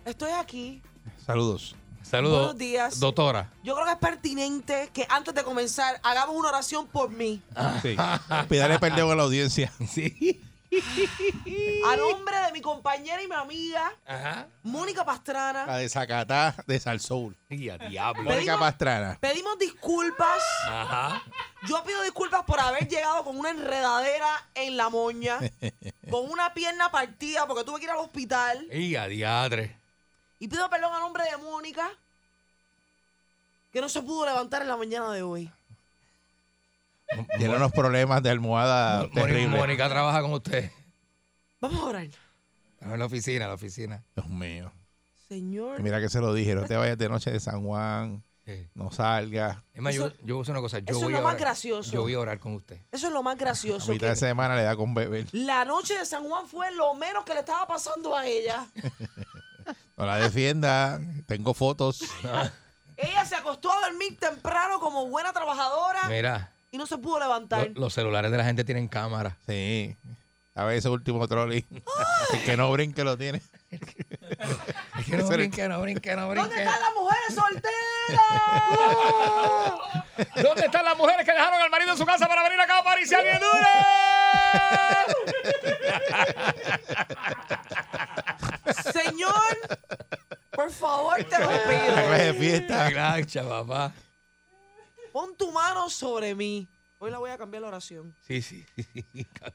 Speaker 2: Estoy aquí.
Speaker 3: saludos.
Speaker 1: Saludos.
Speaker 2: Buenos días.
Speaker 1: Doctora.
Speaker 2: Yo creo que es pertinente que antes de comenzar hagamos una oración por mí.
Speaker 3: Sí. Pídale perdón a la audiencia. (laughs)
Speaker 1: Sí.
Speaker 2: A nombre de mi compañera y mi amiga,
Speaker 1: Ajá.
Speaker 2: Mónica
Speaker 3: La
Speaker 2: Pastrana,
Speaker 3: de Zacatá de Salsoul.
Speaker 1: Y a diablo.
Speaker 3: Mónica
Speaker 2: Pedimos-
Speaker 3: Pastrana.
Speaker 2: pedimos disculpas.
Speaker 1: Ajá.
Speaker 2: Yo pido disculpas por haber llegado con una enredadera en la moña, (laughs) con una pierna partida porque tuve que ir al hospital.
Speaker 1: Y a diadre.
Speaker 2: Y pido perdón a nombre de Mónica, que no se pudo levantar en la mañana de hoy.
Speaker 3: Tiene unos problemas de almohada
Speaker 1: Mónica,
Speaker 3: terribles.
Speaker 1: Mónica trabaja con usted.
Speaker 2: Vamos a orar.
Speaker 1: En la oficina, en la oficina.
Speaker 3: Dios mío.
Speaker 2: Señor,
Speaker 3: Mira que se lo dije, no te vayas de noche de San Juan,
Speaker 1: Sí.
Speaker 3: no salgas.
Speaker 1: Es más, yo,
Speaker 2: Eso-
Speaker 1: yo voy a hacer una cosa. Yo
Speaker 2: eso es lo
Speaker 1: a
Speaker 2: más
Speaker 1: orar-
Speaker 2: gracioso.
Speaker 1: Yo voy a orar con usted.
Speaker 2: eso es lo más
Speaker 3: A
Speaker 2: gracioso.
Speaker 3: mitad de semana le da con beber.
Speaker 2: la noche de San Juan fue lo menos que le estaba pasando a ella. (laughs)
Speaker 3: No la defienda. Tengo fotos.
Speaker 2: Ella se acostó a dormir temprano como buena trabajadora
Speaker 1: Mira,
Speaker 2: y no se pudo levantar.
Speaker 1: lo- los celulares de la gente tienen cámara.
Speaker 3: Sí. A ver ese último trolley. El que no brinque lo tiene.
Speaker 1: Es que no brinque, no brinque, no
Speaker 2: ¿Dónde
Speaker 1: brinque.
Speaker 2: están las mujeres solteras? (laughs)
Speaker 1: ¿Dónde están las mujeres que dejaron al marido en su casa para venir acá a París bien
Speaker 2: Señor, por favor, te lo
Speaker 3: La clase de
Speaker 2: pido.
Speaker 3: fiesta.
Speaker 1: Gracias, papá.
Speaker 2: Pon tu mano sobre mí. Hoy la voy a cambiar la oración.
Speaker 1: Sí, sí.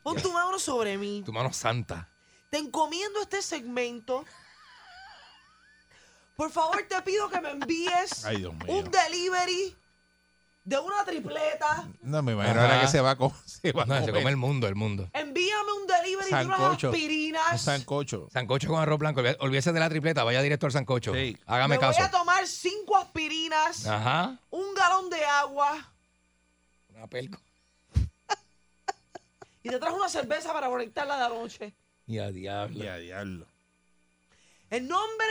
Speaker 2: Pon tu mano sobre mí.
Speaker 1: Tu mano santa.
Speaker 2: Te encomiendo este segmento. Por favor, te pido que me envíes
Speaker 3: Ay, Dios mío.
Speaker 2: un delivery de una tripleta.
Speaker 3: No, me imagino
Speaker 1: Ajá.
Speaker 3: ahora que se va a, co- (laughs) se va a
Speaker 1: No, se
Speaker 3: comer
Speaker 1: come el mundo, el mundo.
Speaker 2: Envíame un delivery de unas aspirinas.
Speaker 3: un sancocho.
Speaker 1: Sancocho con arroz blanco. Olvídese de la tripleta, vaya directo al sancocho.
Speaker 3: Sí.
Speaker 1: Hágame
Speaker 2: me voy
Speaker 1: caso.
Speaker 2: a tomar cinco aspirinas,
Speaker 1: Ajá.
Speaker 2: un galón de agua
Speaker 1: Una pelco. (laughs)
Speaker 2: y te trajo una cerveza para conectarla de anoche.
Speaker 1: Y a diablo.
Speaker 3: Ya, diablo.
Speaker 2: En nombre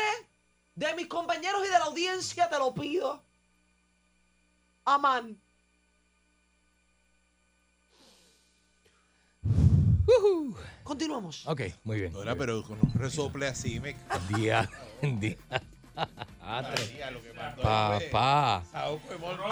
Speaker 2: de mis compañeros y de la audiencia te lo pido. Amán. Continuamos.
Speaker 1: Ok, muy bien.
Speaker 3: Ahora, pero con un resople así me (laughs)
Speaker 1: Día. Día. Papá.
Speaker 2: ¿A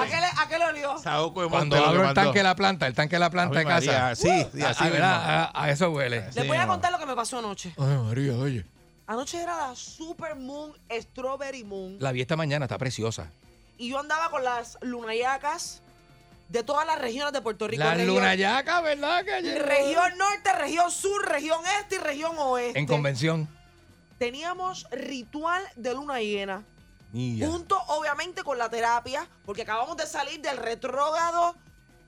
Speaker 2: qué le, a qué le olió?
Speaker 3: Saoco de
Speaker 1: Cuando abro el tanque de la planta, el tanque de la planta de casa.
Speaker 3: sí, sí,
Speaker 1: a-
Speaker 3: así
Speaker 1: a,
Speaker 3: mismo.
Speaker 1: ¿verdad? a, a eso huele.
Speaker 2: Les
Speaker 3: Sí,
Speaker 2: voy a contar lo que me pasó anoche.
Speaker 1: Ay, María, oye.
Speaker 2: Anoche era la Super Moon Strawberry Moon.
Speaker 1: La vi esta mañana, está preciosa.
Speaker 2: Y yo andaba con las lunayacas de todas las regiones de Puerto Rico.
Speaker 1: La
Speaker 2: región,
Speaker 1: luna yaca, ¿verdad? Que
Speaker 2: región norte, región sur, región este y región oeste.
Speaker 1: En convención.
Speaker 2: Teníamos ritual de luna llena. Junto, obviamente, con la terapia, porque acabamos de salir del retrógrado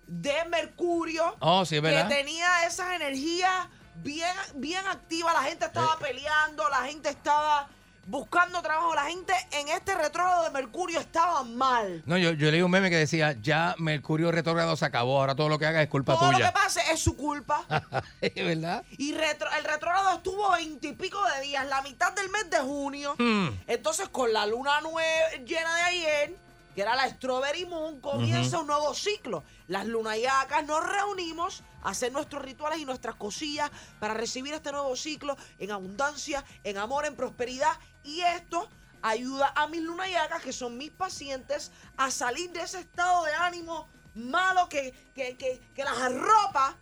Speaker 2: de Mercurio,
Speaker 1: Oh, sí, es
Speaker 2: que
Speaker 1: verdad.
Speaker 2: tenía esas energías bien, bien activas. La gente estaba
Speaker 1: Eh.
Speaker 2: peleando, la gente estaba buscando trabajo. La gente en este retrógrado de Mercurio estaba mal.
Speaker 1: No, yo, yo leí un meme que decía, ya Mercurio retrógrado se acabó, ahora todo lo que haga es culpa
Speaker 2: Todo lo
Speaker 1: tuya.
Speaker 2: que pase es su culpa. (laughs)
Speaker 1: ¿Es verdad?
Speaker 2: Y retro- el retrógrado estuvo veintipico de días, la mitad del mes de junio.
Speaker 1: Hmm.
Speaker 2: Entonces, con la luna nue- llena de ayer, que era la Strawberry Moon, comienza un nuevo ciclo. Las lunayacas nos reunimos a hacer nuestros rituales y nuestras cosillas para recibir este nuevo ciclo en abundancia, en amor, en prosperidad. Y esto ayuda a mis lunayacas, que son mis pacientes, a salir de ese estado de ánimo malo que, que, que, que las arropa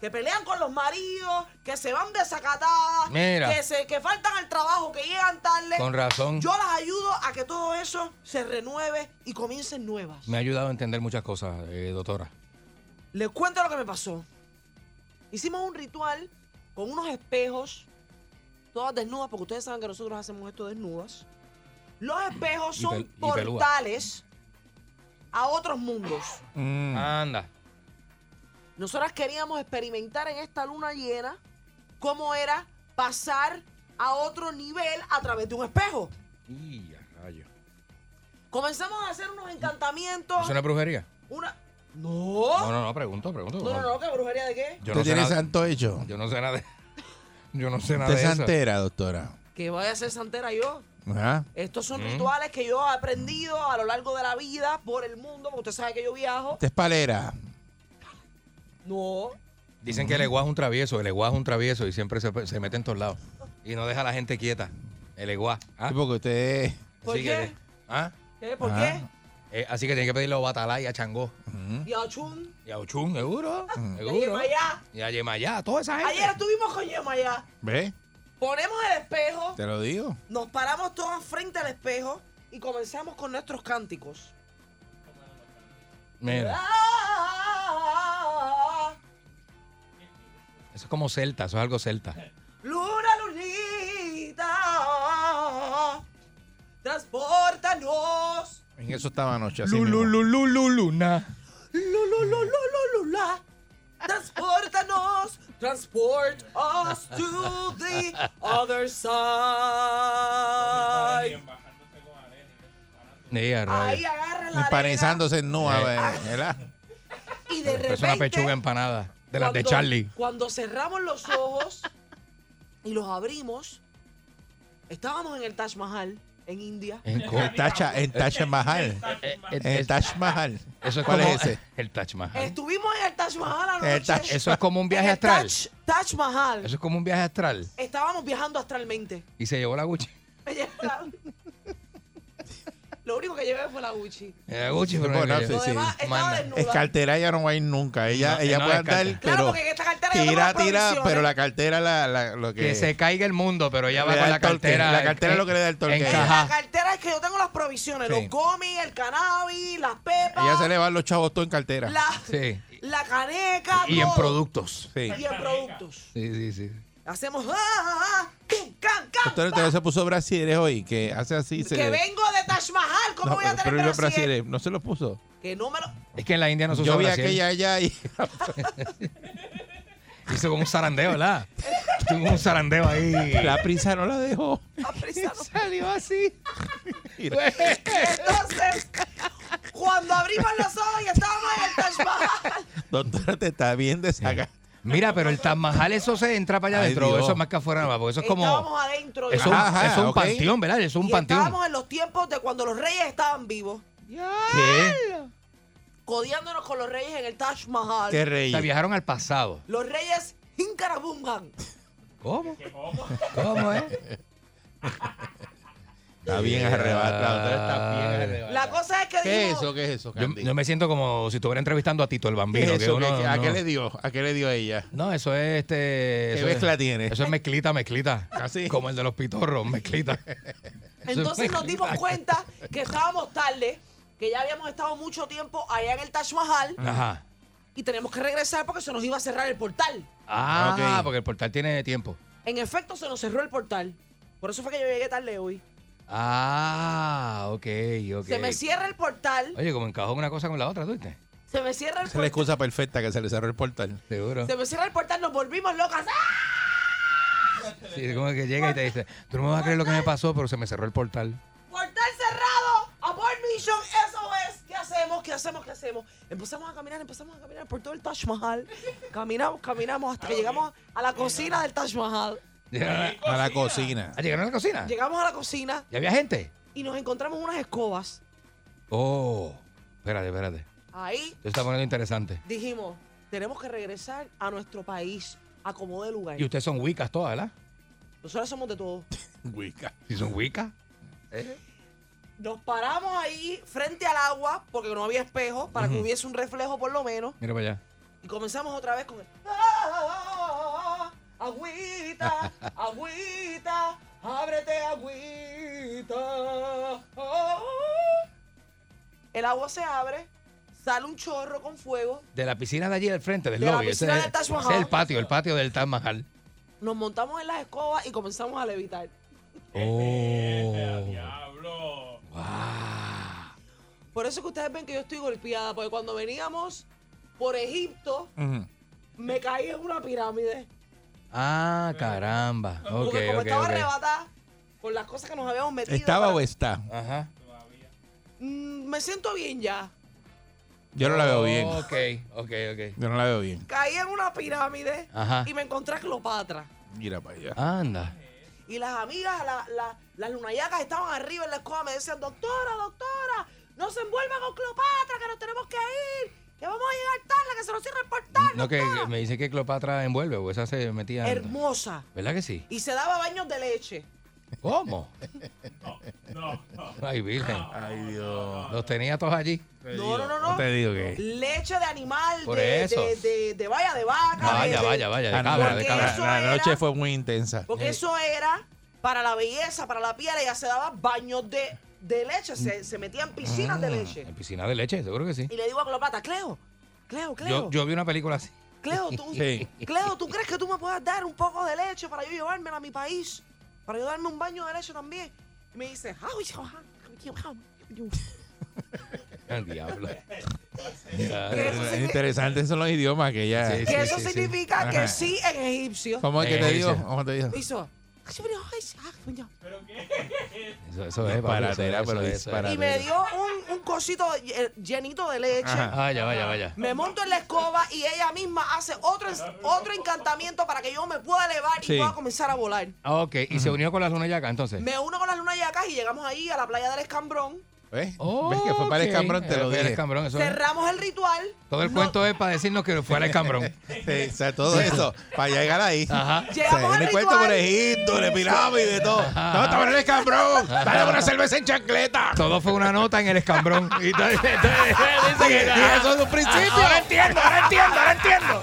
Speaker 2: que pelean con los maridos, que se van desacatadas,
Speaker 1: Mira.
Speaker 2: que se que faltan al trabajo, que llegan tarde.
Speaker 1: Con razón.
Speaker 2: Yo las ayudo a que todo eso se renueve y comiencen nuevas.
Speaker 1: Me ha ayudado a entender muchas cosas, eh, doctora.
Speaker 2: Les cuento lo que me pasó. Hicimos un ritual con unos espejos, todas desnudas, porque ustedes saben que nosotros hacemos esto desnudas. Los espejos
Speaker 1: Y
Speaker 2: son
Speaker 1: pel- y pelúa.
Speaker 2: portales a otros mundos.
Speaker 3: Mm.
Speaker 1: Anda.
Speaker 2: Nosotras queríamos experimentar en esta luna llena cómo era pasar a otro nivel a través de un espejo.
Speaker 1: Y a rayo.
Speaker 2: Comenzamos a hacer unos encantamientos.
Speaker 1: ¿Es una brujería?
Speaker 2: Una. No.
Speaker 1: No, no, no, pregunto, pregunto.
Speaker 2: No, no, no, ¿qué brujería de qué?
Speaker 1: Yo
Speaker 3: ¿Usted
Speaker 1: no sé
Speaker 3: tiene
Speaker 1: nada.
Speaker 3: santo hecho?
Speaker 1: Yo no sé nada de. (laughs) Yo no sé nada
Speaker 3: ¿Usted
Speaker 1: de
Speaker 3: es
Speaker 1: eso.
Speaker 3: santera, doctora?
Speaker 2: Que vaya a ser santera yo.
Speaker 3: Ajá.
Speaker 2: Estos son
Speaker 1: Mm.
Speaker 2: rituales que yo he aprendido a lo largo de la vida por el mundo, porque usted sabe que yo viajo.
Speaker 3: ¿Usted es palera?
Speaker 2: No.
Speaker 1: Dicen que el eguá es un travieso, el eguá es un travieso y siempre se, se mete en todos lados. Y no deja a la gente quieta. El eguá. ¿ah?
Speaker 3: Sí, porque usted...
Speaker 2: ¿Por
Speaker 1: Así
Speaker 2: qué?
Speaker 1: que- ¿ah?
Speaker 2: ¿Qué? ¿Por
Speaker 3: Ah.
Speaker 1: Eh, así que tiene que pedirle a Batalá y a Changó.
Speaker 2: qué? Y a Ochun,
Speaker 1: Y a Ochun, seguro.
Speaker 2: y a
Speaker 1: Seguro.
Speaker 2: Yemayá.
Speaker 1: Y a Yemayá, toda esa gente.
Speaker 2: Ayer estuvimos con Yemayá.
Speaker 3: ¿Ve?
Speaker 2: Ponemos el espejo,
Speaker 3: Te lo digo.
Speaker 2: nos paramos todos frente al espejo y comenzamos con nuestros cánticos.
Speaker 1: Mira,
Speaker 2: Ah,
Speaker 1: eso es como celta, eso es algo celta.
Speaker 2: Luna, lunita, transportanos.
Speaker 3: En eso estaba anoche. Así mismo.
Speaker 1: lu, lu, lu, luna.
Speaker 2: Lu, lu, lu, lu, lu, lu, la. Transportanos, transport us to the other side. Ahí agarra la arena
Speaker 3: Empanizándose en nua,
Speaker 1: Eh.
Speaker 3: ¿verdad?
Speaker 2: y de repente
Speaker 1: Es una pechuga empanada. De las de
Speaker 2: cuando-
Speaker 1: Charlie.
Speaker 2: Cuando cerramos los ojos y los abrimos, estábamos en el Taj Mahal en India.
Speaker 1: En
Speaker 3: El Taj, el Taj Mahal. En el Taj Mahal.
Speaker 1: Eso es
Speaker 3: ¿Cuál
Speaker 1: como
Speaker 3: es ese?
Speaker 1: El Taj Mahal.
Speaker 2: Estuvimos en el Taj Mahal anoche.
Speaker 3: El Taj-
Speaker 1: Eso es como un viaje
Speaker 2: en
Speaker 1: astral.
Speaker 2: Taj, Taj Mahal.
Speaker 1: Eso es como un viaje astral.
Speaker 2: Estábamos viajando astralmente.
Speaker 1: Y se llevó la Gucci.
Speaker 2: Me llevé la- Lo único que llevé fue la Gucci.
Speaker 1: Eh, Gucci, pero
Speaker 3: Bueno, sí, sí. cartera, ella no va a ir nunca. Ella,
Speaker 1: No,
Speaker 3: ella
Speaker 1: no
Speaker 3: puede andar,
Speaker 2: Claro,
Speaker 3: pero
Speaker 2: porque esta cartera
Speaker 3: tira, tira, pero la cartera la, la- lo que,
Speaker 1: que se caiga el mundo, pero ella va con la
Speaker 3: torque.
Speaker 1: cartera.
Speaker 3: La cartera es lo que le da el torque.
Speaker 2: La cartera es que yo tengo las provisiones,
Speaker 1: Sí.
Speaker 2: los gomis, el cannabis, las pepas,
Speaker 3: ella se le van los chavos todo en cartera.
Speaker 2: la,
Speaker 1: Sí.
Speaker 2: la caneca,
Speaker 1: Y en productos.
Speaker 3: Sí.
Speaker 2: Y en productos.
Speaker 1: Sí, sí, sí.
Speaker 2: Hacemos ah, ah, ah, pum, can, can,
Speaker 3: usted se puso brasieres hoy, que hace así. Se
Speaker 2: que vengo de Taj Mahal, ¿cómo
Speaker 3: No,
Speaker 2: voy a tener
Speaker 3: pero los
Speaker 2: brasier?
Speaker 3: brasieres, no se los puso.
Speaker 2: Que no me lo...
Speaker 1: Es que en la India no se usa
Speaker 3: Yo vi aquella allá y (laughs)
Speaker 1: Hizo como un zarandeo, ¿verdad? Tuvo un zarandeo ahí.
Speaker 3: la prisa no la dejó.
Speaker 2: la prisa no- (laughs)
Speaker 1: Salió así.
Speaker 2: Entonces, cuando abrimos los ojos y estábamos en el Taj Mahal,
Speaker 3: Doctora, te está bien de sacar.
Speaker 1: Mira, pero el Taj Mahal, eso se entra para allá
Speaker 3: Ay,
Speaker 1: adentro.
Speaker 3: Dios.
Speaker 1: Eso es más que afuera, nada más, porque eso es como.
Speaker 2: estábamos adentro.
Speaker 1: Eso.
Speaker 3: Ajá,
Speaker 1: es un
Speaker 3: ok.
Speaker 1: panteón, ¿verdad? Es un
Speaker 2: y
Speaker 1: panteón.
Speaker 2: estábamos en los tiempos de cuando los reyes estaban vivos,
Speaker 1: ¿Qué?
Speaker 2: codiándonos con los reyes en el Taj Mahal.
Speaker 3: Qué
Speaker 1: O
Speaker 3: rey.
Speaker 1: sea, viajaron al pasado.
Speaker 2: Los reyes Hinkarabumhan.
Speaker 1: ¿Cómo? ¿Cómo es? (laughs)
Speaker 3: Está bien arrebatado. Está bien arrebatado.
Speaker 2: La cosa es que
Speaker 3: ¿Qué es eso? ¿Qué es eso,
Speaker 1: Yo, me siento como si estuviera entrevistando a Tito el
Speaker 3: ¿Qué
Speaker 1: Bambino.
Speaker 3: es
Speaker 1: que
Speaker 3: eso?
Speaker 1: uno
Speaker 3: ¿Qué- ¿A
Speaker 1: no-
Speaker 3: qué le dio? ¿A qué le dio ella?
Speaker 1: No, eso es este.
Speaker 3: ¿Qué
Speaker 1: eso
Speaker 3: mezcla
Speaker 1: es,
Speaker 3: tiene?
Speaker 1: Eso es mezclita, mezclita.
Speaker 3: ¿Así?
Speaker 1: Como el de los pitorros, mezclita. (laughs)
Speaker 2: entonces nos dimos cuenta que estábamos tarde, que ya habíamos estado mucho tiempo allá en el Taj Mahal
Speaker 1: Ajá.
Speaker 2: y tenemos que regresar porque se nos iba a cerrar el portal.
Speaker 1: Ah,
Speaker 3: Ok.
Speaker 1: porque el portal tiene tiempo.
Speaker 2: En efecto, se nos cerró el portal. Por eso fue que yo llegué tarde hoy.
Speaker 1: Ah, ok, ok.
Speaker 2: Se me cierra el portal,
Speaker 1: Oye, como encajó una cosa con la otra, ¿tú viste?
Speaker 2: se me cierra el
Speaker 3: Esa es la
Speaker 2: portal.
Speaker 3: excusa perfecta que se le cerró el portal.
Speaker 1: Seguro.
Speaker 2: Se me cierra el portal, nos volvimos locas. ¡Ah!
Speaker 1: Sí, como que llega y te dice, tú no me vas a creer lo que me pasó, pero se me cerró el portal.
Speaker 2: Portal cerrado, abort mission, SOS. ¿Qué hacemos? ¿Qué hacemos? ¿Qué hacemos? Empezamos a caminar, empezamos a caminar por todo el Taj Mahal. Caminamos, caminamos hasta que llegamos a la cocina del Taj Mahal.
Speaker 1: ¿Llegaron
Speaker 3: A la cocina.
Speaker 1: a, ¿llegaron a la cocina?
Speaker 2: Llegamos a la cocina
Speaker 1: ¿Ya había gente?
Speaker 2: y nos encontramos unas escobas
Speaker 1: Oh, espérate, espérate.
Speaker 2: Ahí
Speaker 1: Esto está poniendo interesante.
Speaker 2: dijimos, tenemos que regresar a nuestro país, a como de lugar.
Speaker 1: Y ustedes son wicas todas, ¿verdad?
Speaker 2: Nosotros somos de todo. (laughs)
Speaker 3: Wicca.
Speaker 1: Si son wicas.
Speaker 2: Nos paramos ahí frente al agua, porque no había espejo, para que hubiese un reflejo por lo menos.
Speaker 1: Mira para allá.
Speaker 2: Y comenzamos otra vez con el... "Ah, agüita, agüita, ábrete agüita. ah". El agua se abre, sale un chorro con fuego,
Speaker 1: De la piscina de allí del frente, del
Speaker 2: De la
Speaker 1: lobby. Ese
Speaker 2: piscina
Speaker 1: es-
Speaker 2: del Taj
Speaker 1: ese es el patio, el patio del Taj Mahal.
Speaker 2: nos montamos en las escobas y comenzamos a levitar.
Speaker 1: Oh.
Speaker 2: Por eso que ustedes ven que yo estoy golpeada, porque cuando veníamos por Egipto, me caí en una pirámide.
Speaker 1: Ah, caramba. Ok,
Speaker 2: porque como
Speaker 1: ok,
Speaker 2: estaba
Speaker 1: ok.
Speaker 2: arrebatada por las cosas que nos habíamos metido.
Speaker 3: ¿Estaba
Speaker 2: para-
Speaker 3: o está?
Speaker 1: Ajá.
Speaker 2: Mm, me siento bien ya.
Speaker 3: Yo no la veo bien.
Speaker 1: Ok, ok, ok.
Speaker 3: Yo no la veo bien.
Speaker 2: Caí en una pirámide
Speaker 1: Ajá.
Speaker 2: y me encontré a Cleopatra.
Speaker 3: Mira para allá.
Speaker 1: Anda.
Speaker 2: Y las amigas, la- la- las lunayacas estaban arriba en la escuela, me decían, doctora, doctora, no se envuelva con Cleopatra, que nos tenemos que ir, que vamos a llegar tarde, que se nos cierra el portal.
Speaker 1: No, que,
Speaker 2: doctora".
Speaker 1: que me dice que Cleopatra envuelve, o esa se metía.
Speaker 2: Hermosa.
Speaker 1: ¿Verdad que sí?
Speaker 2: Y se daba baños de leche.
Speaker 1: ¿Cómo? Ay, Virgen.
Speaker 3: Ay, Dios.
Speaker 1: Los tenía todos allí.
Speaker 2: No, no, no, no.
Speaker 3: No te digo que.
Speaker 2: Leche de animal,
Speaker 1: Por
Speaker 2: de,
Speaker 1: eso.
Speaker 2: de, de, de valla de vaca. de-
Speaker 1: Vaya,
Speaker 2: de-
Speaker 1: vaya, vaya. De
Speaker 3: Ah, no,
Speaker 1: cabra,
Speaker 3: la-
Speaker 1: de cabra.
Speaker 3: la,
Speaker 2: era-
Speaker 3: noche fue muy intensa.
Speaker 2: Porque eso era para la belleza, para la piel, ella se daba baños de, de leche, se, se metía en piscinas de leche.
Speaker 1: En piscina de leche, seguro que sí.
Speaker 2: Y le digo a Cleopatra, Cleo, Cleo, Cleo,
Speaker 1: Yo, yo vi una película así.
Speaker 2: Cleo, tú, (laughs)
Speaker 3: Sí.
Speaker 2: Cleo, ¿tú crees que tú me puedas dar un poco de leche para yo llevármela a mi país? Para yo darme un baño de leche también. Y me dice, "Ay, yo, ah, ah, yo".
Speaker 1: El diablo.
Speaker 3: Es interesante son los idiomas que ella.
Speaker 1: Sí,
Speaker 2: que eso
Speaker 1: sí, sí.
Speaker 2: significa que
Speaker 3: Ajá.
Speaker 2: sí en egipcio.
Speaker 3: ¿Cómo es que te digo? ¿Cómo te digo?
Speaker 2: Hizo.
Speaker 1: Eso, eso es, papi,
Speaker 3: Disparatera,
Speaker 1: eso,
Speaker 3: pero
Speaker 1: eso, es.
Speaker 2: Y me dio un, un cosito eh, llenito de leche.
Speaker 3: Ajá.
Speaker 1: Vaya, vaya, vaya.
Speaker 2: Me monto en la escoba y ella misma hace otro, otro encantamiento para que yo me pueda elevar y pueda comenzar a volar.
Speaker 1: Ah, ok, y se unió con la luna yaca entonces.
Speaker 2: Me uno con las lunas yacas y llegamos ahí a la playa del Escambrón.
Speaker 3: ¿Ves?
Speaker 1: Oh,
Speaker 3: ¿Ves que fue para el
Speaker 1: ok.
Speaker 3: escambrón? Te lo
Speaker 1: el
Speaker 3: dije.
Speaker 1: escambrón, eso es.
Speaker 2: Cerramos el ritual.
Speaker 1: Todo el
Speaker 2: No-
Speaker 1: cuento es para decirnos que fue al escambrón. (laughs)
Speaker 3: Sí, o sea, todo eso, para llegar ahí.
Speaker 1: Ajá.
Speaker 3: O
Speaker 2: Llegamos
Speaker 3: sea,
Speaker 2: al
Speaker 3: le
Speaker 2: ritual.
Speaker 3: cuento por Egipto, de pirámide, todo. No, estaba en el escambrón. Dale una cerveza en chancleta.
Speaker 1: Todo fue una nota en el escambrón. (laughs) Y (laughs)
Speaker 3: Y eso es un principio.
Speaker 1: Ahora entiendo, ahora entiendo, ahora entiendo.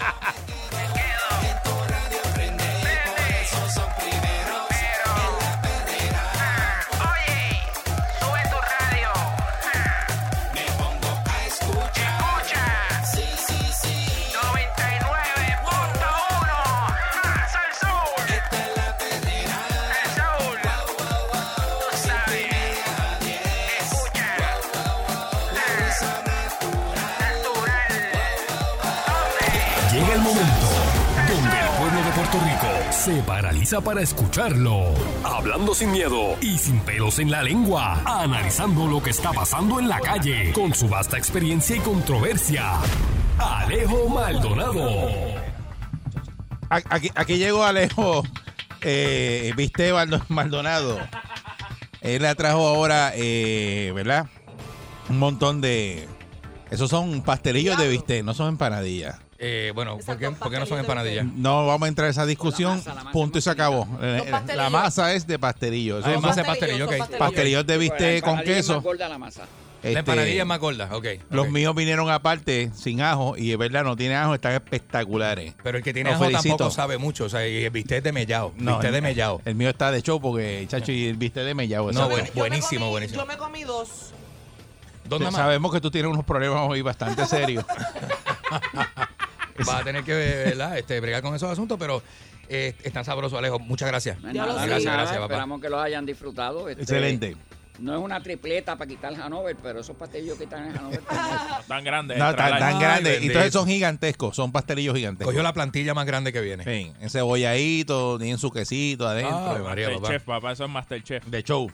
Speaker 10: Se paraliza para escucharlo. Hablando sin miedo y sin pelos en la lengua. Analizando lo que está pasando en la calle con su vasta experiencia y controversia. Alejo Maldonado.
Speaker 3: Aquí, aquí llegó Alejo eh, Viste Maldonado. Él le trajo ahora, eh, ¿verdad? Un montón de. Esos son pastelillos de bistec, no son empanadillas.
Speaker 1: Eh, bueno, ¿por qué,
Speaker 2: Exacto,
Speaker 1: por qué no son empanadillas?
Speaker 3: No vamos a entrar a esa discusión. punto y se acabó. Eh,
Speaker 2: pastelillos.
Speaker 3: La masa es de pastelillo. Eso
Speaker 1: Ah,
Speaker 3: son
Speaker 1: masa de pastelillo,
Speaker 2: son
Speaker 1: ok.
Speaker 3: pastelillos de bistec con queso.
Speaker 11: gorda la masa.
Speaker 3: Este,
Speaker 1: La empanadilla es más gorda, ok.
Speaker 3: Los míos vinieron aparte, sin ajo, y es verdad, no tiene ajo, están espectaculares.
Speaker 1: Pero el que tiene
Speaker 3: Los
Speaker 1: ajo
Speaker 3: felicito.
Speaker 1: tampoco sabe mucho. O sea, y el bistec de mellao.
Speaker 3: No,
Speaker 1: bistec de
Speaker 3: el-
Speaker 1: mellao.
Speaker 3: El mío está de show porque, chacho, y el bistec de mellao.
Speaker 1: No, bueno. Buenísimo,
Speaker 2: comí-
Speaker 1: buenísimo.
Speaker 2: Yo me comí dos.
Speaker 1: ¿Dónde más?
Speaker 3: Sabemos que tú tienes unos problemas hoy bastante serios. (laughs)
Speaker 1: Va a tener que ¿verdad? Este, bregar con esos asuntos, pero eh, están sabrosos, Alejo. Muchas gracias.
Speaker 2: Sí.
Speaker 11: gracias,
Speaker 1: Gracias, papá.
Speaker 11: Esperamos que los hayan disfrutado. Este,
Speaker 3: Excelente.
Speaker 11: No es una tripleta para quitar el Hanover, pero esos pastelillos que están en Hanover. están
Speaker 12: Tan grande.
Speaker 3: No,
Speaker 12: extra
Speaker 3: tan, grandes.
Speaker 1: bendito.
Speaker 3: Entonces son gigantescos, son pastelillos gigantescos.
Speaker 1: Cogió la plantilla más grande que viene.
Speaker 3: Sí, encebolladito, tienen su quesito adentro.
Speaker 1: Ah, María, papá.
Speaker 12: Masterchef, papá. Eso es Masterchef.
Speaker 3: de show.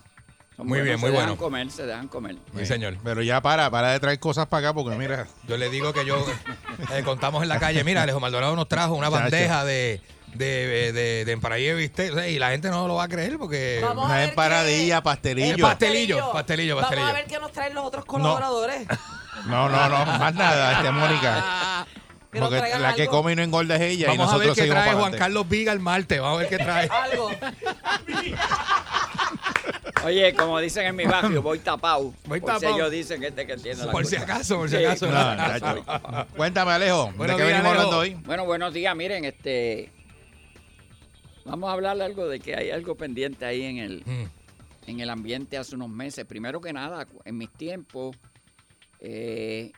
Speaker 11: Son
Speaker 1: Muy bien, muy
Speaker 11: se dejan
Speaker 1: bueno.
Speaker 11: comer, se dejan comer.
Speaker 1: Sí, señor.
Speaker 3: Pero ya para, para de traer cosas para acá porque mira,
Speaker 1: Yo le digo que yo (laughs) eh, contamos en la calle. Mira, Alejo Maldonado nos trajo una bandeja de, de, de, de empanadilla de bistec, o sea, y la gente no lo va a creer porque...
Speaker 2: Vamos a
Speaker 3: Una
Speaker 2: ver
Speaker 3: empanadilla,
Speaker 1: Eh,
Speaker 3: pastelillo.
Speaker 1: pastelillo, pastelillo,
Speaker 2: Vamos
Speaker 1: pastelillo.
Speaker 2: a ver qué nos traen los otros colaboradores.
Speaker 3: No, no, no, más nada, este Mónica. (laughs)
Speaker 2: Que nos
Speaker 3: Porque
Speaker 2: traigan
Speaker 3: la que
Speaker 2: algo.
Speaker 3: come y no engorda es ella y
Speaker 1: Vamos a ver qué
Speaker 3: seguimos
Speaker 1: trae
Speaker 3: para
Speaker 1: Juan
Speaker 3: adelante.
Speaker 1: Carlos Viga el martes. Vamos a ver qué trae.
Speaker 2: Algo. (laughs)
Speaker 11: Oye, como dicen en mi barrio, voy tapado. (laughs)
Speaker 1: Voy
Speaker 11: por si
Speaker 1: tapao.
Speaker 11: ellos dicen que este que tiene la
Speaker 1: Por si
Speaker 11: culpa.
Speaker 1: acaso, por si
Speaker 11: Sí.
Speaker 1: acaso.
Speaker 3: No, (laughs) chacho. Cuéntame, Alejo, ¿de
Speaker 1: Buenos
Speaker 3: qué
Speaker 1: días,
Speaker 3: venimos
Speaker 1: Alejo.
Speaker 3: hablando hoy?
Speaker 11: Bueno, buenos días. Miren, este. Vamos a hablar algo de que hay algo pendiente ahí en el,
Speaker 1: Mm.
Speaker 11: en el ambiente hace unos meses. Primero que nada, en mis tiempos, eh,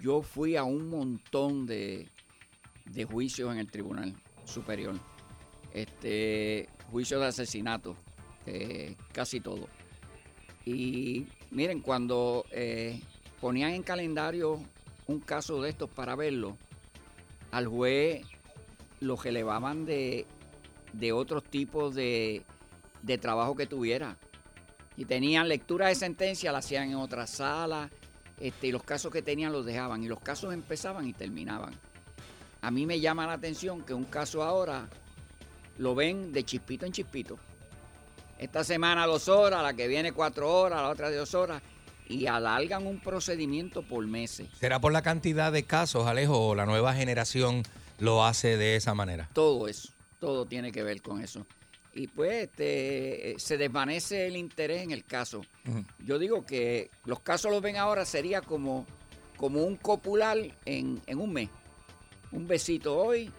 Speaker 11: yo fui a un montón de, de juicios en el Tribunal Superior. Este, juicios de asesinato, eh, casi todo. Y miren, cuando eh, ponían en calendario un caso de estos para verlo, al juez lo relevaban de, de otros tipos de, de trabajo que tuviera. Y tenían lectura de sentencia, la hacían en otra sala, este, y los casos que tenían los dejaban. Y los casos empezaban y terminaban. A mí me llama la atención que un caso ahora lo ven de chispito en chispito. Esta semana dos horas, la que viene cuatro horas, la otra dos horas, y alargan un procedimiento por meses.
Speaker 1: ¿Será por la cantidad de casos, Alejo, o la nueva generación lo hace de esa manera?
Speaker 11: Todo eso, todo tiene que ver con eso. Y pues este, eh, se desvanece el interés en el caso. Yo digo que los casos los ven ahora sería como, como un copular en, en un mes. Un besito hoy,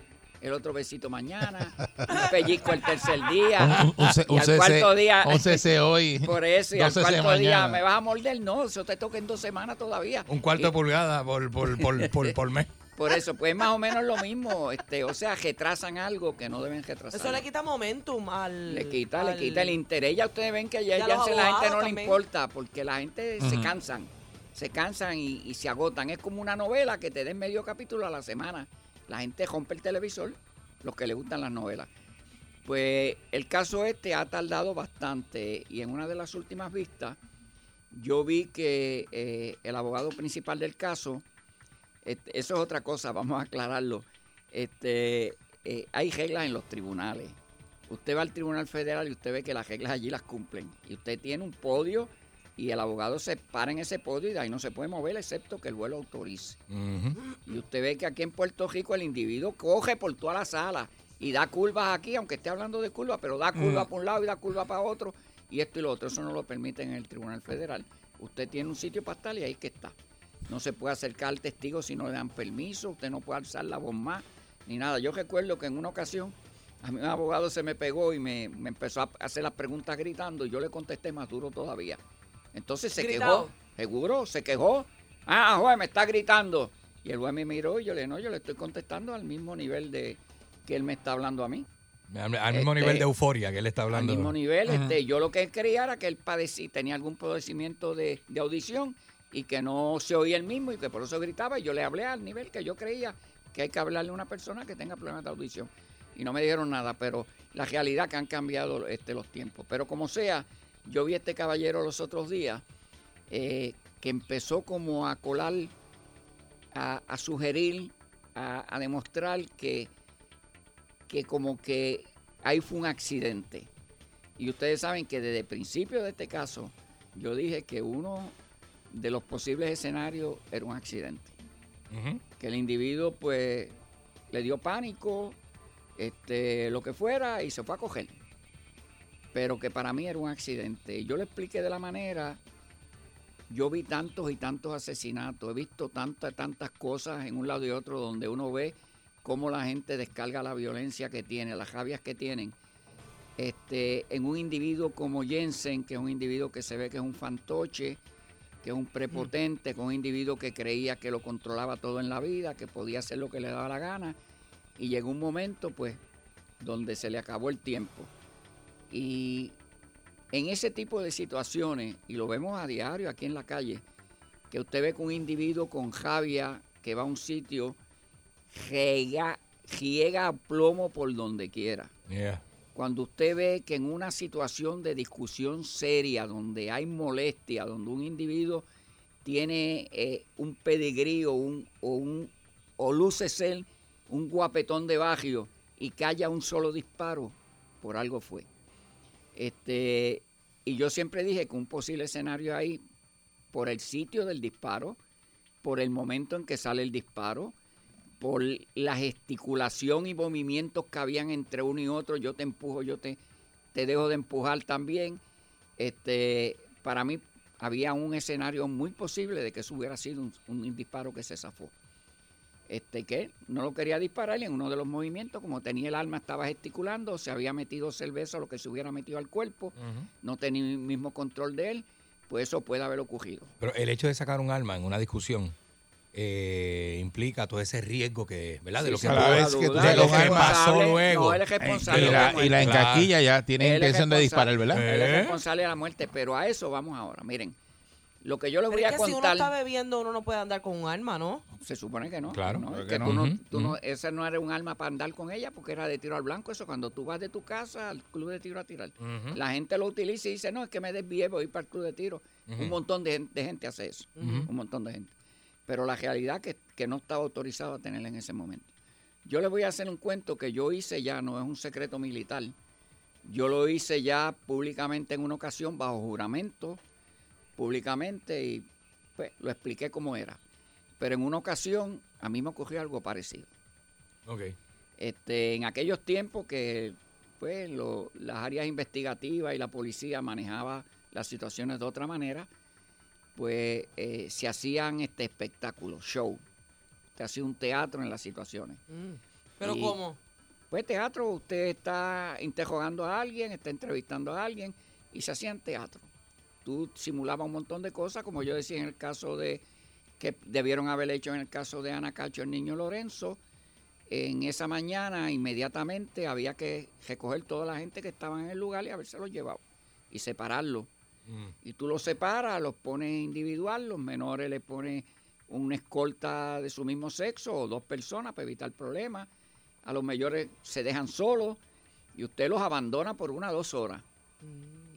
Speaker 11: el otro besito mañana, un pellizco el tercer día.
Speaker 3: Un- un- un ce-
Speaker 11: y al cuarto día.
Speaker 3: un CC hoy, (laughs)
Speaker 11: Por eso, y al cuarto día me vas a morder. No, eso te toca en dos semanas todavía.
Speaker 1: Un cuarto
Speaker 11: Y-
Speaker 1: de pulgada por, por, por, por, por mes. (laughs)
Speaker 11: Por eso, pues más o menos lo mismo. Este, o sea, retrasan algo que no deben retrasar.
Speaker 2: Eso le quita momentum al.
Speaker 11: Le quita, le quita el interés. Ya ustedes ven que ya, ya se- la gente no le importa porque la gente se cansan. Se cansan y, y se agotan. Es como una novela que te den medio capítulo a la semana. La gente rompe el televisor, los que le gustan las novelas. Pues el caso este ha tardado bastante y en una de las últimas vistas yo vi que eh, el abogado principal del caso, este, eso es otra cosa, vamos a aclararlo. Este, eh, hay reglas en los tribunales. Usted va al Tribunal Federal y usted ve que las reglas allí las cumplen. Y usted tiene un podio y el abogado se para en ese podio y de ahí no se puede mover excepto que el vuelo autorice. Y usted ve que aquí en Puerto Rico el individuo coge por toda la sala y da curvas aquí, aunque esté hablando de curvas, pero da curvas
Speaker 3: Mm.
Speaker 11: para un lado y da curvas para otro, y esto y lo otro. Eso no lo permite en el Tribunal Federal. Usted tiene un sitio para estar y ahí que está. No se puede acercar al testigo si no le dan permiso, usted no puede alzar la voz más, ni nada. Yo recuerdo que en una ocasión a mí un abogado se me pegó y me, me empezó a hacer las preguntas gritando y yo le contesté más duro todavía. Entonces se
Speaker 2: Gritado.
Speaker 11: quejó, seguro, se quejó. Ah, juez, me está gritando. Y el juez me miró y yo le dije, no, yo le estoy contestando al mismo nivel de que él me está hablando a mí.
Speaker 1: Al al mismo
Speaker 11: Este,
Speaker 1: nivel de euforia que él está hablando.
Speaker 11: Al mismo nivel, este, yo lo que creía era que él padecía, tenía algún padecimiento de, de audición y que no se oía el mismo y que por eso gritaba y yo le hablé al nivel que yo creía que hay que hablarle a una persona que tenga problemas de audición. Y no me dijeron nada, pero la realidad que han cambiado este, los tiempos. Pero como sea, yo vi a este caballero los otros días eh, que empezó como a colar, a, a sugerir, a, a demostrar que, que como que ahí fue un accidente. Y ustedes saben que desde el principio de este caso, yo dije que uno de los posibles escenarios era un accidente. Que el individuo pues le dio pánico, este, lo que fuera, y se fue a coger. Pero que para mí era un accidente. Yo le expliqué de la manera, yo vi tantos y tantos asesinatos, he visto tantas, tantas cosas en un lado y otro donde uno ve cómo la gente descarga la violencia que tiene, las rabias que tienen. Este, en un individuo como Jensen, que es un individuo que se ve que es un fantoche, que es un prepotente, que es un individuo que creía que lo controlaba todo en la vida, que podía hacer lo que le daba la gana, y llegó un momento, pues, donde se le acabó el tiempo. Y en ese tipo de situaciones, y lo vemos a diario aquí en la calle, que usted ve que un individuo con javia que va a un sitio, riega, riega a plomo por donde quiera.
Speaker 1: Yeah.
Speaker 11: Cuando usted ve que en una situación de discusión seria, donde hay molestia, donde un individuo tiene eh, un pedigrí o, un, o, un, o luce ser un guapetón de barrio y haya un solo disparo, por algo fue. Este, y yo siempre dije que un posible escenario ahí, por el sitio del disparo, por el momento en que sale el disparo, por la gesticulación y movimientos que habían entre uno y otro, yo te empujo, yo te, te dejo de empujar también. Este, para mí había un escenario muy posible de que eso hubiera sido un, un disparo que se zafó. Este que no lo quería disparar y en uno de los movimientos, como tenía el arma, estaba gesticulando, se había metido cerveza, lo que se hubiera metido al cuerpo, no tenía el mismo control de él, pues eso puede haber ocurrido.
Speaker 1: Pero el hecho de sacar un arma en una discusión eh, implica todo ese riesgo que, ¿verdad? De
Speaker 11: Sí,
Speaker 1: lo que, de lo pasó luego.
Speaker 11: No, él es
Speaker 3: y
Speaker 11: responsable. de
Speaker 3: la, y la
Speaker 11: muerte.
Speaker 3: encaquilla ya tiene intención de disparar, ¿verdad?
Speaker 11: Él es
Speaker 1: ¿Eh?
Speaker 11: responsable de la muerte, pero a eso vamos ahora. Miren, lo que yo les
Speaker 2: Pero
Speaker 11: voy
Speaker 2: es
Speaker 11: a
Speaker 2: que si uno
Speaker 11: contar,
Speaker 2: está bebiendo, uno no puede andar con un arma, ¿no?
Speaker 11: se supone que no.
Speaker 1: Claro.
Speaker 11: ¿no?
Speaker 3: Claro
Speaker 11: Que
Speaker 3: que
Speaker 11: tú
Speaker 3: no.
Speaker 11: tú no-
Speaker 1: ujú.
Speaker 11: ese no era un arma para andar con ella porque era de tiro al blanco. Eso cuando tú vas de tu casa al club de tiro a tirar. La gente lo utiliza y dice, no, es que me desvié, voy para el club de tiro. Un montón de, gen- de gente hace eso. Un montón de gente. Pero la realidad que, que no estaba autorizado a tenerla en ese momento. Yo les voy a hacer un cuento que yo hice ya, no es un secreto militar. Yo lo hice ya públicamente en una ocasión bajo juramento, públicamente, y pues lo expliqué cómo era. Pero en una ocasión a mí me ocurrió algo parecido.
Speaker 1: Ok.
Speaker 11: Este, en aquellos tiempos que pues, lo- las áreas investigativas y la policía manejaba las situaciones de otra manera, pues eh, se hacían este espectáculos, show. Se hacía un teatro en las situaciones.
Speaker 2: Mm. Pero
Speaker 11: Y-
Speaker 2: ¿cómo?
Speaker 11: Pues teatro, usted está interrogando a alguien, está entrevistando a alguien y se hacían teatro. Tú simulabas un montón de cosas, como yo decía en el caso de, que debieron haber hecho en el caso de Ana Cacho, el niño Lorenzo. En esa mañana, inmediatamente, había que recoger toda la gente que estaba en el lugar y haberse los llevado y separarlos.
Speaker 1: Mm.
Speaker 11: Y tú los separas, los pones individual, los menores le pones una escolta de su mismo sexo o dos personas para evitar problemas. A los mayores se dejan solos y usted los abandona por una o dos horas.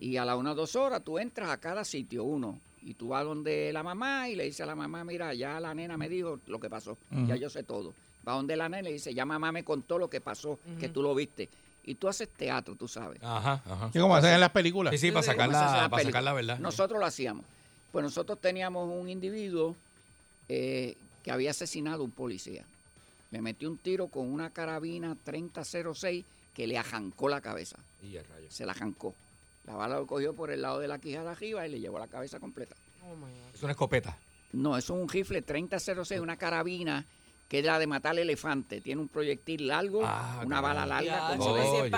Speaker 11: Y a las una o dos horas tú entras a cada sitio, uno, y tú vas donde la mamá y le dices a la mamá, mira, ya la nena me dijo lo que pasó, ya yo sé todo. Va donde la nena y le dice, ya mamá me contó lo que pasó, que tú lo viste. Y tú haces teatro, tú sabes.
Speaker 1: Ajá, ajá.
Speaker 3: Sí, como hacen en las películas.
Speaker 1: Sí, sí, para
Speaker 11: ¿Cómo
Speaker 1: sacar la,
Speaker 11: la
Speaker 1: para
Speaker 11: película?
Speaker 1: sacar la verdad.
Speaker 11: Nosotros lo hacíamos. Pues nosotros teníamos un individuo eh, que había asesinado a un policía. Le metió un tiro con una carabina 3006 que le arrancó la cabeza.
Speaker 1: Y a rayos.
Speaker 11: Se la arrancó. La bala lo cogió por el lado de la quijada arriba y le llevó la cabeza completa.
Speaker 2: Oh, my God.
Speaker 1: Es una escopeta.
Speaker 11: No, eso es un rifle 3006, una carabina que es la de matar elefante. Tiene un proyectil largo,
Speaker 1: Ah,
Speaker 11: una bala larga, como de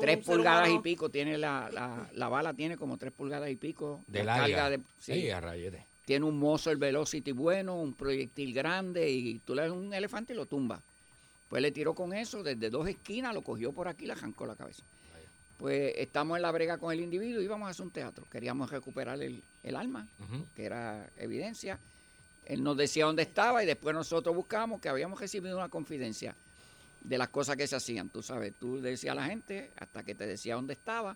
Speaker 11: tres pulgadas y pico. Tiene la, la, la bala tiene como tres pulgadas y pico.
Speaker 1: De
Speaker 11: la
Speaker 1: larga.
Speaker 11: carga de,
Speaker 1: Sí,
Speaker 11: sí,
Speaker 1: a rayete.
Speaker 11: tiene un mozo el Velocity bueno, un proyectil grande y tú le das un elefante y lo tumba. Pues le tiró con eso desde dos esquinas, lo cogió por aquí y le arrancó la cabeza. Pues estamos en la brega con el individuo y íbamos a hacer un teatro. Queríamos recuperar el, el alma, que era evidencia. Él nos decía dónde estaba y después nosotros buscamos que habíamos recibido una confidencia de las cosas que se hacían. Tú sabes, tú decías a la gente hasta que te decía dónde estaba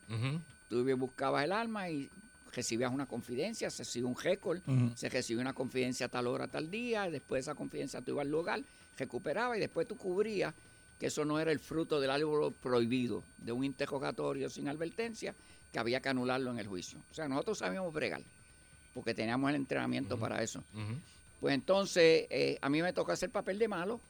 Speaker 11: tú buscabas el arma y recibías una confidencia, se recibe un récord, se recibe una confidencia a tal hora, tal día, y después de esa confidencia tú ibas al lugar, recuperabas y después tú cubrías que eso no era el fruto del algo prohibido, de un interrogatorio sin advertencia, que había que anularlo en el juicio. O sea, nosotros sabíamos bregar, porque teníamos el entrenamiento para eso. Pues entonces, eh, a mí me toca hacer papel de malo.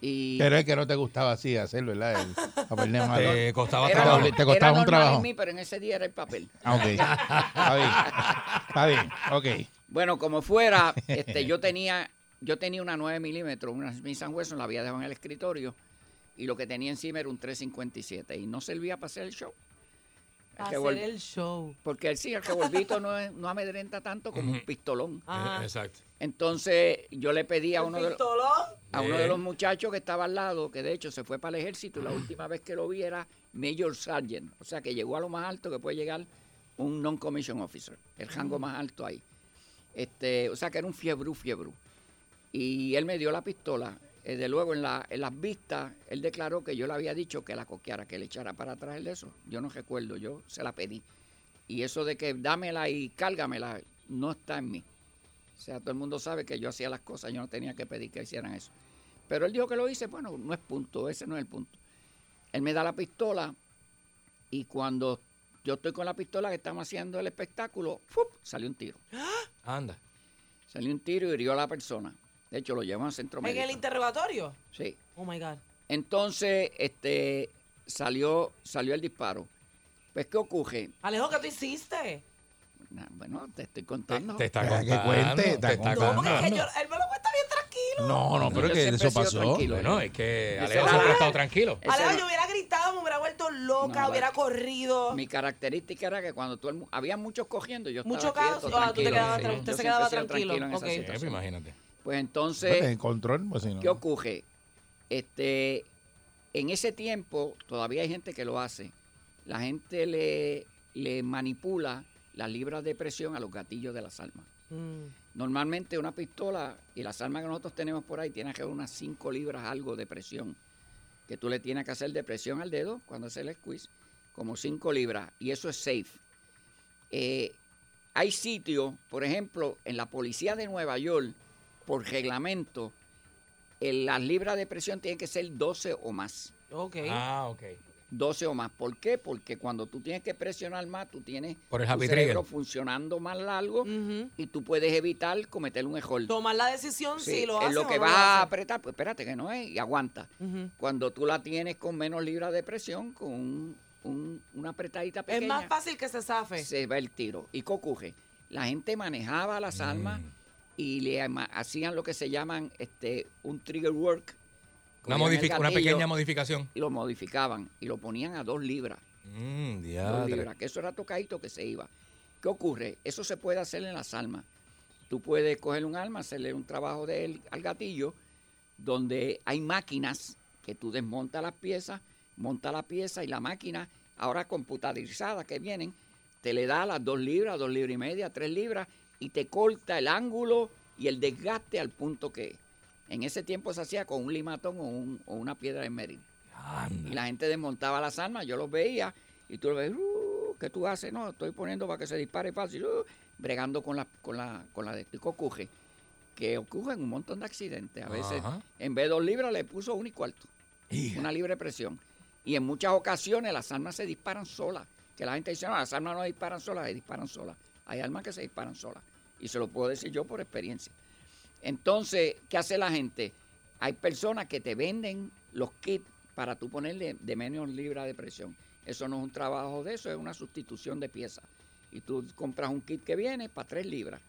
Speaker 11: Y
Speaker 3: Pero es que no te gustaba así hacerlo, ¿verdad? El papel de (laughs) malo.
Speaker 1: Te costaba
Speaker 11: era,
Speaker 1: trabajo.
Speaker 3: te
Speaker 11: era
Speaker 3: costaba un
Speaker 11: normal
Speaker 3: trabajo.
Speaker 11: en mí, pero en ese día era el papel.
Speaker 3: Ah, ok. Está bien. Está bien. Ok.
Speaker 11: Bueno, como fuera, este, yo tenía yo tenía una 9 milímetros, una Smith Wesson, la había dejado en el escritorio y lo que tenía encima era un 357 y no servía para hacer el show. El
Speaker 2: Hacer
Speaker 11: revol-
Speaker 2: el show.
Speaker 11: Porque sí, el revolvito no, es- no amedrenta tanto como un pistolón.
Speaker 2: Ajá.
Speaker 1: Eh, Exacto.
Speaker 11: Entonces yo le pedí a
Speaker 2: ¿El
Speaker 11: uno de,
Speaker 2: pistolón?
Speaker 11: a uno
Speaker 1: Eh.
Speaker 11: de los muchachos que estaba al lado, que de hecho se fue para el ejército y la última vez que lo vi era Major Sergeant, o sea que llegó a lo más alto que puede llegar un non-commission officer, el rango más alto ahí. Este, o sea que era un fiebru, fiebru. Y él me dio la pistola. Eh, de luego en, la, en las vistas, él declaró que yo le había dicho que la coqueara, que le echara para atrás el de eso. Yo no recuerdo, yo se la pedí. Y eso de que dámela y cárgamela no está en mí. O sea, todo el mundo sabe que yo hacía las cosas, yo no tenía que pedir que hicieran eso. Pero él dijo que lo hice, bueno, no es punto, ese no es el punto. Él me da la pistola y cuando yo estoy con la pistola que estamos haciendo el espectáculo, ¡fup! salió un tiro. (gasps)
Speaker 1: Anda.
Speaker 11: Salió un tiro y hirió a la persona. De hecho, lo llevan al centro
Speaker 2: ¿En
Speaker 11: médico.
Speaker 2: el interrogatorio?
Speaker 11: Sí.
Speaker 2: Oh my God.
Speaker 11: Entonces, este, salió, salió el disparo. Pues, ¿qué ocurre?
Speaker 2: Alejo, ¿qué tú hiciste?
Speaker 11: Bueno, te estoy contando.
Speaker 1: Te está
Speaker 3: Deja que
Speaker 1: contando.
Speaker 3: cuente,
Speaker 1: te
Speaker 3: está
Speaker 1: está
Speaker 2: No, porque es que
Speaker 1: contando.
Speaker 2: yo, él me lo cuenta bien tranquilo.
Speaker 3: No, no, pero
Speaker 11: yo
Speaker 3: que eso pasó.
Speaker 11: tranquilo.
Speaker 1: Bueno, es que Alejo siempre ha estado tranquilo.
Speaker 2: Alejo, yo hubiera gritado, me hubiera vuelto loca,
Speaker 11: No,
Speaker 2: hubiera corrido.
Speaker 11: Mi característica era que cuando mu- había muchos cogiendo, yo
Speaker 2: Mucho
Speaker 11: estaba
Speaker 2: caso,
Speaker 11: quieto,
Speaker 2: ah, tú te
Speaker 11: tranquilo.
Speaker 2: quedabas
Speaker 11: Sí,
Speaker 2: usted se quedaba
Speaker 11: sido
Speaker 2: tranquilo,
Speaker 11: en esa.
Speaker 1: Sí, pues imagínate.
Speaker 11: Pues entonces,
Speaker 3: en control, pues si no.
Speaker 11: ¿qué ocurre? Este, en ese tiempo todavía hay gente que lo hace. La gente le, le manipula las libras de presión a los gatillos de las armas.
Speaker 2: Mm.
Speaker 11: Normalmente una pistola y las armas que nosotros tenemos por ahí tienen que haber unas 5 libras algo de presión. Que tú le tienes que hacer de presión al dedo cuando hace el squeeze, como 5 libras. Y eso es safe. Eh, hay sitios, por ejemplo, en la policía de Nueva York, por reglamento, el- las libras de presión tienen que ser 12 o más.
Speaker 2: Ok.
Speaker 1: Ah, ok.
Speaker 11: 12 o más. ¿Por qué? Porque cuando tú tienes que presionar más, tú tienes
Speaker 1: Por el
Speaker 11: tu cerebro
Speaker 1: trigger.
Speaker 11: funcionando más largo y tú puedes evitar cometer un error.
Speaker 2: Tomar la decisión
Speaker 11: Sí,
Speaker 2: si lo
Speaker 11: en
Speaker 2: hace
Speaker 11: lo que
Speaker 2: no
Speaker 11: vas
Speaker 2: lo
Speaker 11: a apretar, pues espérate que no es y aguanta. Cuando tú la tienes con menos libras de presión, con un- un- una apretadita
Speaker 2: Es
Speaker 11: pequeña,
Speaker 2: más fácil que se zafe.
Speaker 11: se va el tiro. ¿Y qué ocurre? La gente manejaba las armas
Speaker 1: Mm.
Speaker 11: Y le hacían lo que se llaman este un trigger work.
Speaker 1: Una, modific- una
Speaker 11: gatillo
Speaker 1: pequeña modificación.
Speaker 11: y lo modificaban y lo ponían a dos libras.
Speaker 1: Mm,
Speaker 11: dos libras, que eso era tocadito que se iba. ¿Qué ocurre? Eso se puede hacer en las armas. Tú puedes coger un arma, hacerle un trabajo de él al gatillo, donde hay máquinas que tú desmontas las piezas, monta la pieza y la máquina, ahora computarizada que vienen, te le da las dos libras, dos libras y media, tres libras, y te corta el ángulo y el desgaste al punto que. En ese tiempo se hacía con un limatón o, un- o una piedra de merit. Y la gente desmontaba las armas, yo los veía, y tú lo ves, "Uh, ¿qué tú haces? No, estoy poniendo para que se dispare fácil, uh", bregando con la, con la, con la de ¿Y qué ocurre? Que ocurren un montón de accidentes. A veces,
Speaker 1: Ajá.
Speaker 11: en vez de dos libras, le puso un y cuarto. Una libre presión. Y en muchas ocasiones las armas se disparan solas. Que la gente dice, no, las armas no disparan solas, se disparan solas. Hay armas que se disparan solas. Y se lo puedo decir yo por experiencia. Entonces, ¿qué hace la gente? Hay personas que te venden los kits para tú ponerle de menos libras de presión. Eso no es un trabajo de eso, es una sustitución de piezas. Y tú compras un kit que viene para tres libras.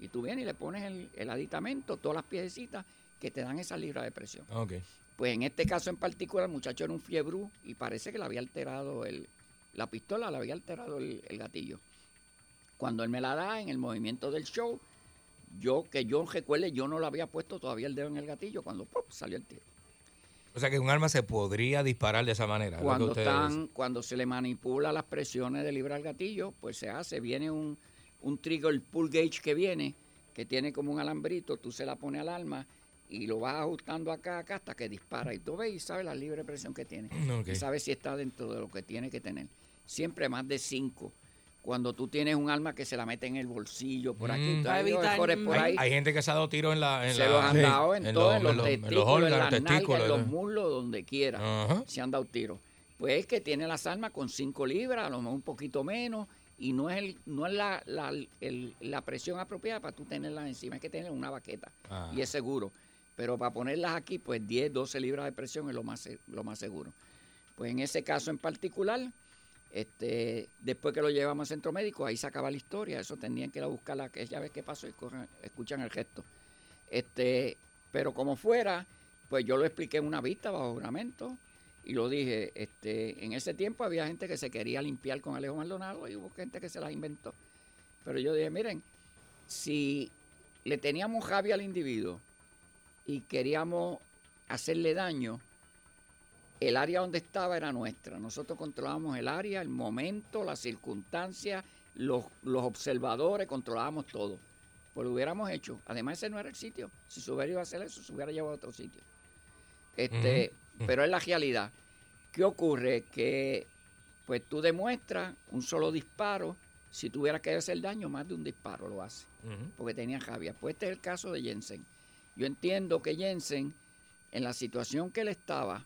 Speaker 11: Y tú vienes y le pones el, el aditamento, todas las piececitas que te dan esa libra de presión.
Speaker 1: Ok.
Speaker 11: Pues en este caso en particular, el muchacho era un fiebrú y parece que le había alterado el, la pistola, le había alterado el, el gatillo. Cuando él me la da en el movimiento del show, yo que yo recuerde, yo no le había puesto todavía el dedo en el gatillo cuando ¡pum! salió el tiro.
Speaker 1: O sea que un arma se podría disparar de esa manera.
Speaker 11: Cuando
Speaker 1: ustedes
Speaker 11: están, cuando se le manipula las presiones de libra al gatillo, pues se hace, viene un, un trigger pull gauge que viene, que tiene como un alambrito, tú se la pones al arma y lo vas ajustando acá, acá hasta que dispara. Y tú ves y sabes la libre presión que tiene.
Speaker 1: Ok.
Speaker 11: Y sabes si está dentro de lo que tiene que tener. Siempre más de 5. Cuando tú tienes un arma que se la mete en el bolsillo, por aquí,
Speaker 1: Mm.
Speaker 11: hay por ahí.
Speaker 1: hay gente que se ha dado tiro en la. En
Speaker 11: se
Speaker 1: la-
Speaker 11: los han
Speaker 3: Sí.
Speaker 11: dado en,
Speaker 1: en
Speaker 11: todo,
Speaker 1: los-
Speaker 11: en los
Speaker 1: en los- en los
Speaker 11: testículos, en
Speaker 1: órganos,
Speaker 11: las nalgas,
Speaker 1: testículos,
Speaker 11: en los muslos, donde quiera. Se han dado tiros. Pues es que tiene las armas con 5 libras, a lo mejor un poquito menos, y no es el, no es la, la, el- la presión apropiada para tú tenerlas encima, hay que tener una baqueta
Speaker 1: Ah.
Speaker 11: y es seguro. Pero para ponerlas aquí, pues 10, 12 libras de presión es lo más, lo más seguro. Pues en ese caso en particular, este, después que lo llevamos al centro médico, ahí se acaba la historia. Eso tendrían que ir a buscar la que ya ves qué pasó y escuchan el gesto. Este, pero como fuera, pues yo lo expliqué en una vista bajo juramento y lo dije. Este, en ese tiempo había gente que se quería limpiar con Alejo Maldonado y hubo gente que se las inventó. Pero yo dije, miren, si le teníamos rabia al individuo y queríamos hacerle daño, el área donde estaba era nuestra. Nosotros controlábamos el área, el momento, las circunstancias, los, los observadores, controlábamos todo. Pues lo hubiéramos hecho. Además, ese no era el sitio. Si se hubiera ido a hacer eso, se hubiera llevado a otro sitio. Este. Pero es la realidad. ¿Qué ocurre? Que pues tú demuestras un solo disparo. Si tuviera que hacer daño, más de un disparo lo hace porque tenía rabia. Pues este es el caso de Jensen. Yo entiendo que Jensen, en la situación que él estaba,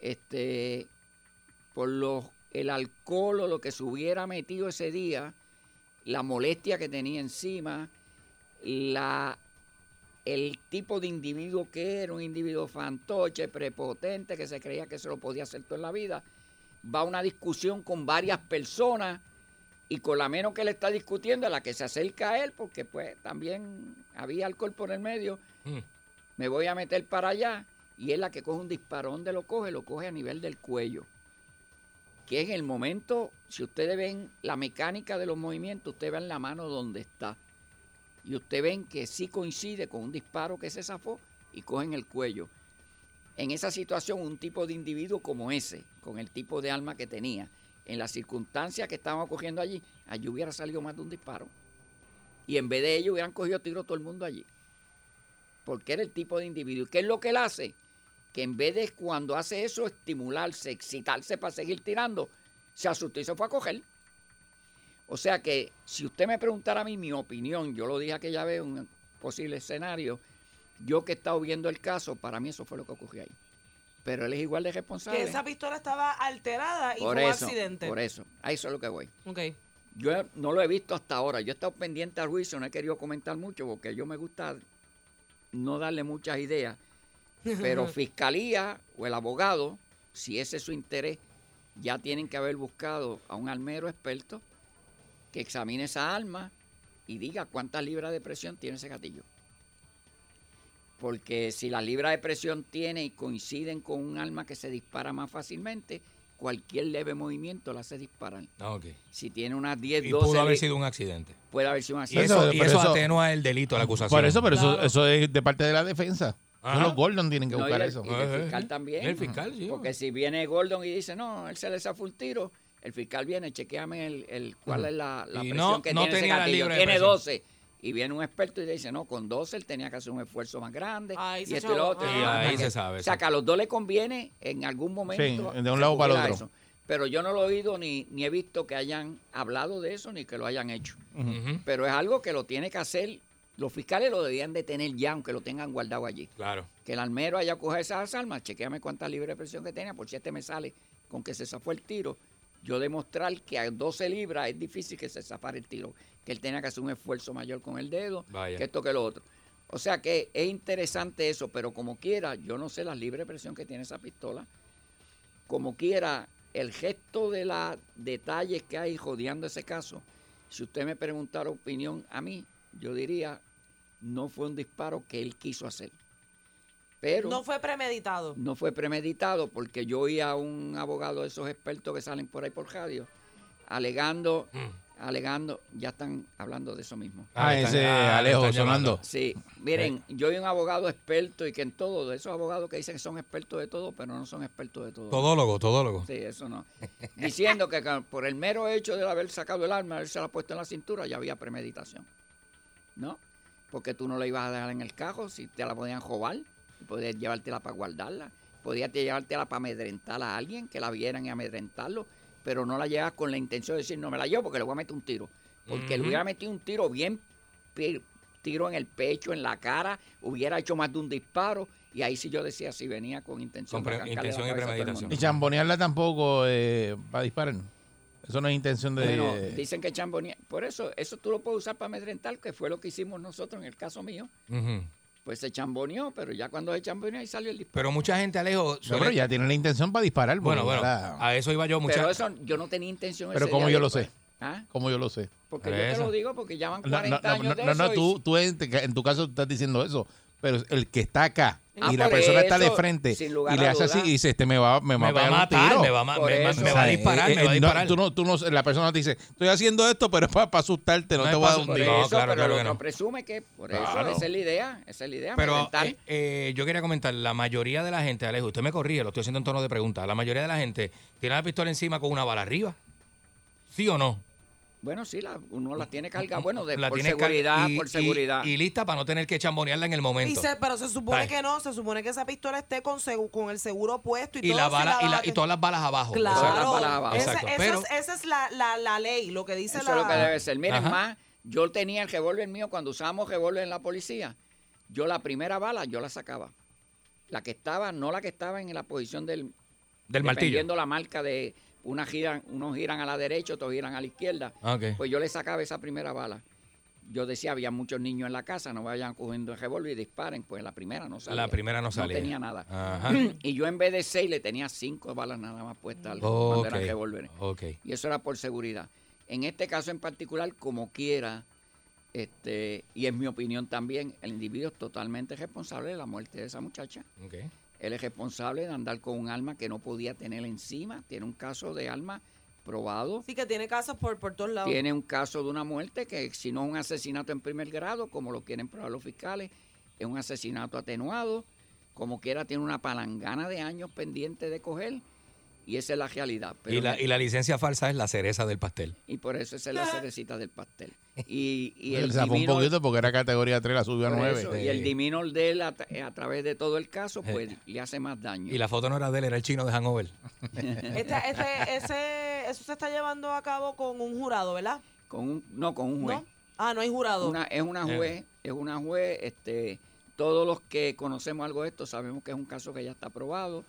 Speaker 11: este, por los, el alcohol o lo que se hubiera metido ese día, la molestia que tenía encima, la, el tipo de individuo que era, un individuo fantoche, prepotente, que se creía que se lo podía hacer todo en la vida, va a una discusión con varias personas y con la menos que le está discutiendo, a la que se acerca a él, porque pues también había alcohol por el medio,
Speaker 1: Mm.
Speaker 11: me voy a meter para allá y es la que coge un disparo. ¿Dónde lo coge? Lo coge a nivel del cuello. Que en el momento, si ustedes ven la mecánica de los movimientos, ustedes ven la mano donde está. Y ustedes ven que sí coincide con un disparo que se zafó y cogen el cuello. En esa situación, un tipo de individuo como ese, con el tipo de arma que tenía, en las circunstancias que estaban ocurriendo allí, allí hubiera salido más de un disparo. Y en vez de ello hubieran cogido tiro todo el mundo allí. Porque era el tipo de individuo. ¿Y qué es lo que él hace? Que en vez de cuando hace eso, estimularse, excitarse para seguir tirando, se asustó y se fue a coger. O sea que si usted me preguntara a mí mi opinión, yo lo dije aquella vez, un posible escenario, yo que he estado viendo el caso, para mí eso fue lo que ocurrió ahí. Pero él es igual de responsable.
Speaker 2: Que esa pistola estaba alterada y
Speaker 11: por
Speaker 2: fue un
Speaker 11: eso,
Speaker 2: accidente.
Speaker 11: por eso. A eso es lo que voy.
Speaker 2: Ok.
Speaker 11: Yo no lo he visto hasta ahora. Yo he estado pendiente al juicio, no he querido comentar mucho porque yo me gusta no darle muchas ideas. Pero fiscalía o el abogado, si ese es su interés, ya tienen que haber buscado a un almero experto que examine esa arma y diga cuántas libras de presión tiene ese gatillo. Porque si las libras de presión tiene y coinciden con un arma que se dispara más fácilmente, cualquier leve movimiento la hace disparar.
Speaker 1: Ah, ok.
Speaker 11: Si tiene unas 10,
Speaker 1: Y
Speaker 11: 12
Speaker 1: pudo haber sido un accidente.
Speaker 11: puede haber sido un
Speaker 1: Y
Speaker 11: accidente.
Speaker 1: eso, y
Speaker 3: pero
Speaker 1: eso
Speaker 3: eso-
Speaker 1: atenúa el delito, la acusación.
Speaker 3: Por eso, pero eso es de parte de la defensa.
Speaker 1: Ajá.
Speaker 3: los Gordon tienen que
Speaker 11: No, y
Speaker 3: buscar
Speaker 11: el-
Speaker 3: eso.
Speaker 11: y el
Speaker 1: Eh,
Speaker 11: fiscal también.
Speaker 1: El fiscal, sí.
Speaker 11: Porque si viene Gordon y dice, no, él se le zafó un tiro, el fiscal viene, chequeame el, el- cuál es la, la presión
Speaker 1: no-
Speaker 11: que
Speaker 1: no
Speaker 11: tiene ese
Speaker 1: tenía la
Speaker 11: gatillo.
Speaker 1: libre de
Speaker 11: Tiene
Speaker 1: presión.
Speaker 11: 12. Y viene un experto y le dice, no, con 12 él tenía que hacer un esfuerzo más grande.
Speaker 2: Ahí
Speaker 11: y
Speaker 2: se
Speaker 11: esto y lo otro.
Speaker 2: Y
Speaker 11: Ah,
Speaker 1: ahí se sabe,
Speaker 11: O sea, que a los dos le conviene en algún momento.
Speaker 3: Sí, de un lado para el otro.
Speaker 11: eso. Pero yo no lo he oído ni, ni he visto que hayan hablado de eso ni que lo hayan hecho. Pero es algo que lo tiene que hacer. Los fiscales lo debían de tener ya, aunque lo tengan guardado allí.
Speaker 1: Claro.
Speaker 11: Que el almero haya cogido esas armas, chequeame cuántas libras de presión que tenía, por si este me sale con que se zafó el tiro. Yo demostrar que a 12 libras es difícil que se zafara el tiro, que él tenía que hacer un esfuerzo mayor con el dedo,
Speaker 1: Vaya.
Speaker 11: que esto que lo otro. O sea que es interesante eso, pero como quiera, yo no sé las libres de presión que tiene esa pistola. Como quiera, el gesto de los detalles que hay rodeando ese caso, si usted me preguntara opinión a mí, yo diría, no fue un disparo que él quiso hacer. Pero
Speaker 2: No fue premeditado.
Speaker 11: no fue premeditado porque yo oí a un abogado de esos expertos que salen por ahí por radio alegando, alegando, ya están hablando de eso mismo.
Speaker 3: Ah,
Speaker 1: están-
Speaker 3: ese
Speaker 1: ah,
Speaker 3: Alejo sonando.
Speaker 11: Sí, miren, yo oí un abogado experto y que en todo, de esos abogados que dicen que son expertos de todo, pero no son expertos de todo.
Speaker 1: Todólogo, todólogo.
Speaker 11: Sí, eso no. (laughs) Diciendo que por el mero hecho de haber sacado el arma, haberse la puesto en la cintura, ya había premeditación. ¿No? Porque tú no la ibas a dejar en el carro si te la podían robar, y podías llevártela para guardarla, podías te- llevártela para amedrentar a alguien, que la vieran y amedrentarlo, pero no la llevas con la intención de decir, no me la llevo porque le voy a meter un tiro. Porque le hubiera metido un tiro bien, tiro en el pecho, en la cara, hubiera hecho más de un disparo, y ahí sí yo decía, si venía con intención,
Speaker 1: Con intención y premeditación.
Speaker 3: Y chambonearla tampoco eh, para disparar. Eso no es intención de.
Speaker 11: Bueno, dicen que chambonea. Por eso, eso tú lo puedes usar para amedrentar, que fue lo que hicimos nosotros en el caso mío. Pues se chamboneó, pero ya cuando se chamboneó ahí salió el disparo.
Speaker 1: Pero mucha gente, Alejo.
Speaker 3: No, pero ya tiene la intención para disparar.
Speaker 1: Bueno, bueno,
Speaker 3: ¿verdad?
Speaker 1: a eso iba yo. Mucha...
Speaker 11: Pero eso yo no tenía intención.
Speaker 3: Pero como yo lo sé.
Speaker 11: ¿Ah?
Speaker 3: Como yo lo sé.
Speaker 11: Porque
Speaker 1: Por
Speaker 11: yo te lo digo porque ya van
Speaker 3: No,
Speaker 11: 40
Speaker 3: no, no,
Speaker 11: años de
Speaker 3: no,
Speaker 11: eso.
Speaker 3: no,
Speaker 11: y-
Speaker 3: tú, tú en, en tu caso estás diciendo eso, pero el que está acá
Speaker 11: Ah,
Speaker 3: y la persona está de frente y le hace así y dice, este me va, me va
Speaker 1: me
Speaker 3: a
Speaker 1: va a matar,
Speaker 3: tiro.
Speaker 1: me va, a me, me va
Speaker 3: sea,
Speaker 1: disparar,
Speaker 3: eh,
Speaker 1: me va a
Speaker 3: eh, no, tú no, tú no, la persona te dice, estoy haciendo esto, pero es para, asustarte, no,
Speaker 1: No
Speaker 3: te voy a dar un tiro.
Speaker 1: No, claro,
Speaker 11: pero
Speaker 1: claro que no.
Speaker 11: presume que por eso esa es la idea, esa es la idea.
Speaker 1: Pero eh, eh, yo quería comentar, la mayoría de la gente, Alejo, usted me corrige, lo estoy haciendo en tono de pregunta, la mayoría de la gente tiene la pistola encima con una bala arriba. ¿Sí o no?
Speaker 11: Bueno, sí, la- uno la tiene cargada, bueno, de, (laughs)
Speaker 1: La
Speaker 11: por
Speaker 1: tiene
Speaker 11: seguridad,
Speaker 1: y-
Speaker 11: por
Speaker 1: y-
Speaker 11: seguridad.
Speaker 1: Y, lista para no tener que chambonearla en el
Speaker 2: Y
Speaker 1: momento.
Speaker 2: se- pero se supone
Speaker 1: Ay.
Speaker 2: que no, se supone que esa pistola esté con, segu- con el seguro puesto y,
Speaker 1: Y,
Speaker 2: todo.
Speaker 1: la
Speaker 2: si
Speaker 1: bala, y, la-
Speaker 2: bala
Speaker 1: y todas las balas abajo.
Speaker 11: Todas las
Speaker 2: Claro,
Speaker 11: balas abajo.
Speaker 2: esa,
Speaker 1: Exacto.
Speaker 2: esa
Speaker 1: Pero,
Speaker 2: es, esa es la, la, la ley, lo que dice
Speaker 11: Eso
Speaker 2: la...
Speaker 11: es lo que debe ser. Miren,
Speaker 1: Ajá.
Speaker 11: más, yo tenía el revólver mío cuando usábamos revólver en la policía. Yo la primera bala, yo la sacaba. La que estaba, no la que estaba en la posición del...
Speaker 1: del martillo.
Speaker 11: La marca de... una giran, unos giran a la derecha, otros giran a la izquierda. Pues yo le sacaba esa primera bala. Yo decía, había muchos niños en la casa, no vayan cogiendo el revólver y disparen. Pues la primera no salía.
Speaker 1: La primera no salía.
Speaker 11: No tenía nada.
Speaker 1: Ajá. (clears throat)
Speaker 11: Y yo en vez de seis le tenía cinco balas nada más puestas al-
Speaker 1: Ok,
Speaker 11: cuando eran revólveres.
Speaker 1: ok.
Speaker 11: Y eso era por seguridad. En este caso en particular, como quiera, este, y es mi opinión también, el individuo es totalmente responsable de la muerte de esa muchacha. Él es responsable de andar con un arma que no podía tener encima. Tiene un caso de arma probado.
Speaker 2: Sí, que tiene casos por, por todos lados.
Speaker 11: Tiene un caso de una muerte que si no es un asesinato en primer grado, como lo quieren probar los fiscales, es un asesinato atenuado. Como quiera, tiene una palangana de años pendiente de coger. Y esa es la realidad. Pero
Speaker 1: Y la, y la licencia falsa es la cereza del pastel.
Speaker 11: y por eso esa es la cerecita del pastel. Y, y el
Speaker 3: zafó un poquito porque era categoría 3, la subió a
Speaker 11: por
Speaker 3: 9.
Speaker 11: eso, y el diminor de él a, tra- a través de todo el caso, pues le hace más daño.
Speaker 1: Y la foto no era de él, era el chino de Hanover. (laughs)
Speaker 2: Este, este, ese, eso se está llevando a cabo con un jurado, ¿verdad?
Speaker 11: Con un, no, con un juez.
Speaker 2: ¿No? Ah, no hay jurado.
Speaker 11: Una- es una juez, es una juez, este, todos los que conocemos algo de esto sabemos que es un caso que ya está aprobado.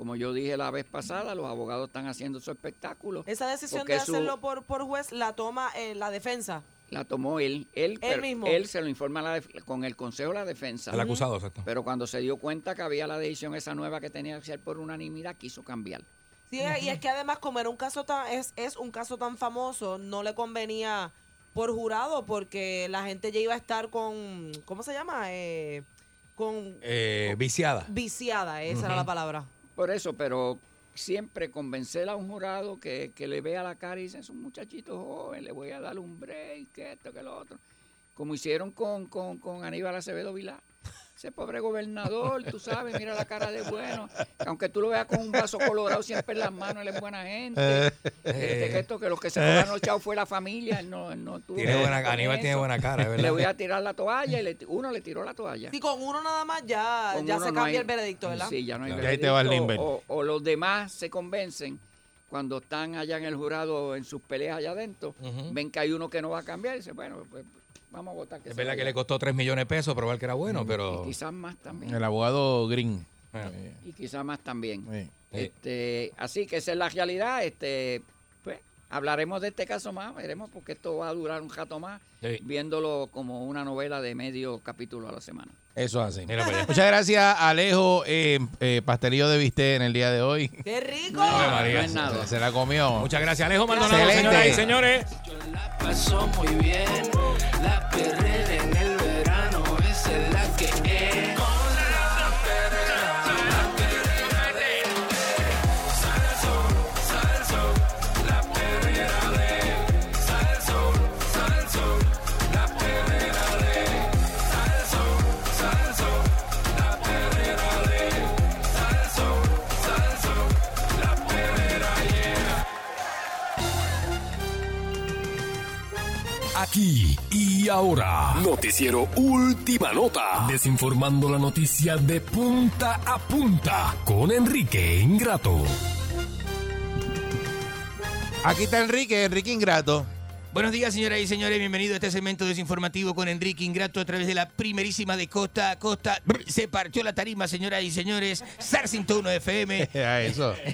Speaker 11: Como yo dije la vez pasada, los abogados están haciendo su espectáculo.
Speaker 2: Esa decisión de
Speaker 11: su-
Speaker 2: hacerlo por, por juez la toma eh, la defensa.
Speaker 11: la tomó él, él, pero
Speaker 2: mismo.
Speaker 11: él se lo informa la con el consejo de la defensa.
Speaker 1: El acusado, exacto.
Speaker 11: Pero cuando se dio cuenta que había la decisión esa nueva que tenía que ser por unanimidad, quiso cambiar.
Speaker 2: Sí, y es que además como era un caso tan, es, es un caso tan famoso, no le convenía por jurado porque la gente ya iba a estar con, ¿cómo se llama? Eh, con
Speaker 1: Eh, viciada.
Speaker 2: viciada, esa era la palabra.
Speaker 11: Por eso, pero siempre convencer a un jurado que, que le vea la cara y dice, es un muchachito joven, le voy a dar un break, que esto, que lo otro. Como hicieron con, con, con Aníbal Acevedo Vilá. Ese pobre gobernador, tú sabes, mira la cara de bueno. Que aunque tú lo veas con un vaso colorado siempre en las manos, él es buena gente.
Speaker 1: Eh.
Speaker 11: Este, que esto, que los que se fueron echados fue la familia, él no, él no tuvo
Speaker 1: Tiene buena- Aníbal tiene buena cara, verdad.
Speaker 11: Le voy a tirar la toalla y le uno le tiró la toalla.
Speaker 2: Sí, con uno nada más ya,
Speaker 11: Con
Speaker 2: ya se
Speaker 11: no
Speaker 2: cambia
Speaker 11: hay-
Speaker 2: el veredicto, ¿verdad?
Speaker 11: Sí, ya no hay
Speaker 3: Claro. Y ahí te va el
Speaker 11: veredicto, o, o los demás se convencen cuando están allá en el jurado en sus peleas allá adentro, ven que hay uno que no va a cambiar y dicen, bueno, pues vamos a votar que
Speaker 1: Es verdad que le costó 3 millones de pesos probar que era bueno, pero...
Speaker 11: Y quizás más también.
Speaker 3: El abogado Green.
Speaker 11: Y quizás más también.
Speaker 3: Sí.
Speaker 11: Este, así que esa es la realidad. Este, hablaremos de este caso más, veremos porque esto va a durar un rato más,
Speaker 1: Sí.
Speaker 11: viéndolo como una novela de medio capítulo a la semana.
Speaker 3: Eso es así.
Speaker 1: Allá.
Speaker 3: Muchas gracias, Alejo, eh, eh, pastelillo de bistec en el día de hoy.
Speaker 2: ¡Qué rico!
Speaker 1: Ave María.
Speaker 11: No es nada.
Speaker 3: Se la comió.
Speaker 1: Muchas gracias, Alejo Maldonado,
Speaker 3: Excelente.
Speaker 1: señoras y señores.
Speaker 9: pasó muy bien. La perrera en el
Speaker 10: Aquí y ahora. Noticiero Última Nota. Desinformando la noticia de punta a punta con Enrique Ingrato.
Speaker 3: Aquí está Enrique, Enrique Ingrato.
Speaker 1: Buenos días, señoras y señores. Bienvenido a este segmento desinformativo con Enrique Ingrato a través de la primerísima de costa a costa. Brr, Se partió la tarima, señoras y señores. SAR 101 FM.
Speaker 3: A eso. (laughs)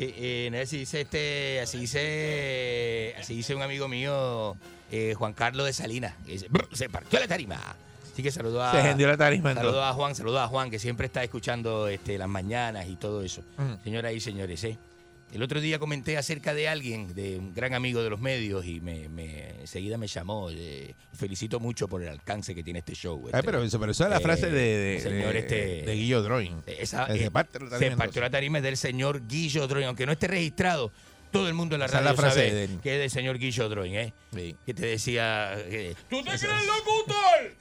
Speaker 1: Eh, eh, no, así dice este, así dice, así dice un amigo mío, eh, Juan Carlos de Salinas. que dice, "Brr, se partió la tarima. Así que saludo a,
Speaker 3: Se la tarima,
Speaker 1: Saludo a Juan, saludo a Juan que siempre está escuchando este, las mañanas y todo eso. Señoras y señores, ¿eh? El otro día comenté acerca de alguien, de un gran amigo de los medios, y me, me- enseguida me llamó. eh, felicito mucho por el alcance que tiene este show.
Speaker 3: Ay,
Speaker 1: este.
Speaker 3: pero eso, pero eso es la
Speaker 1: Eh,
Speaker 3: frase de, de,
Speaker 1: señor
Speaker 3: de-
Speaker 1: este,
Speaker 3: de Guillo Drawing.
Speaker 1: esa,
Speaker 3: Se
Speaker 1: eh, se partió la tarima es del señor Guillo Droin, aunque no esté registrado. Todo el mundo en la
Speaker 3: Esa es
Speaker 1: radio
Speaker 3: la frase
Speaker 1: sabe que es del señor Guillo Droin, ¿eh?
Speaker 3: Sí.
Speaker 1: Que te decía... eh,
Speaker 9: ¿Tú te crees locutor?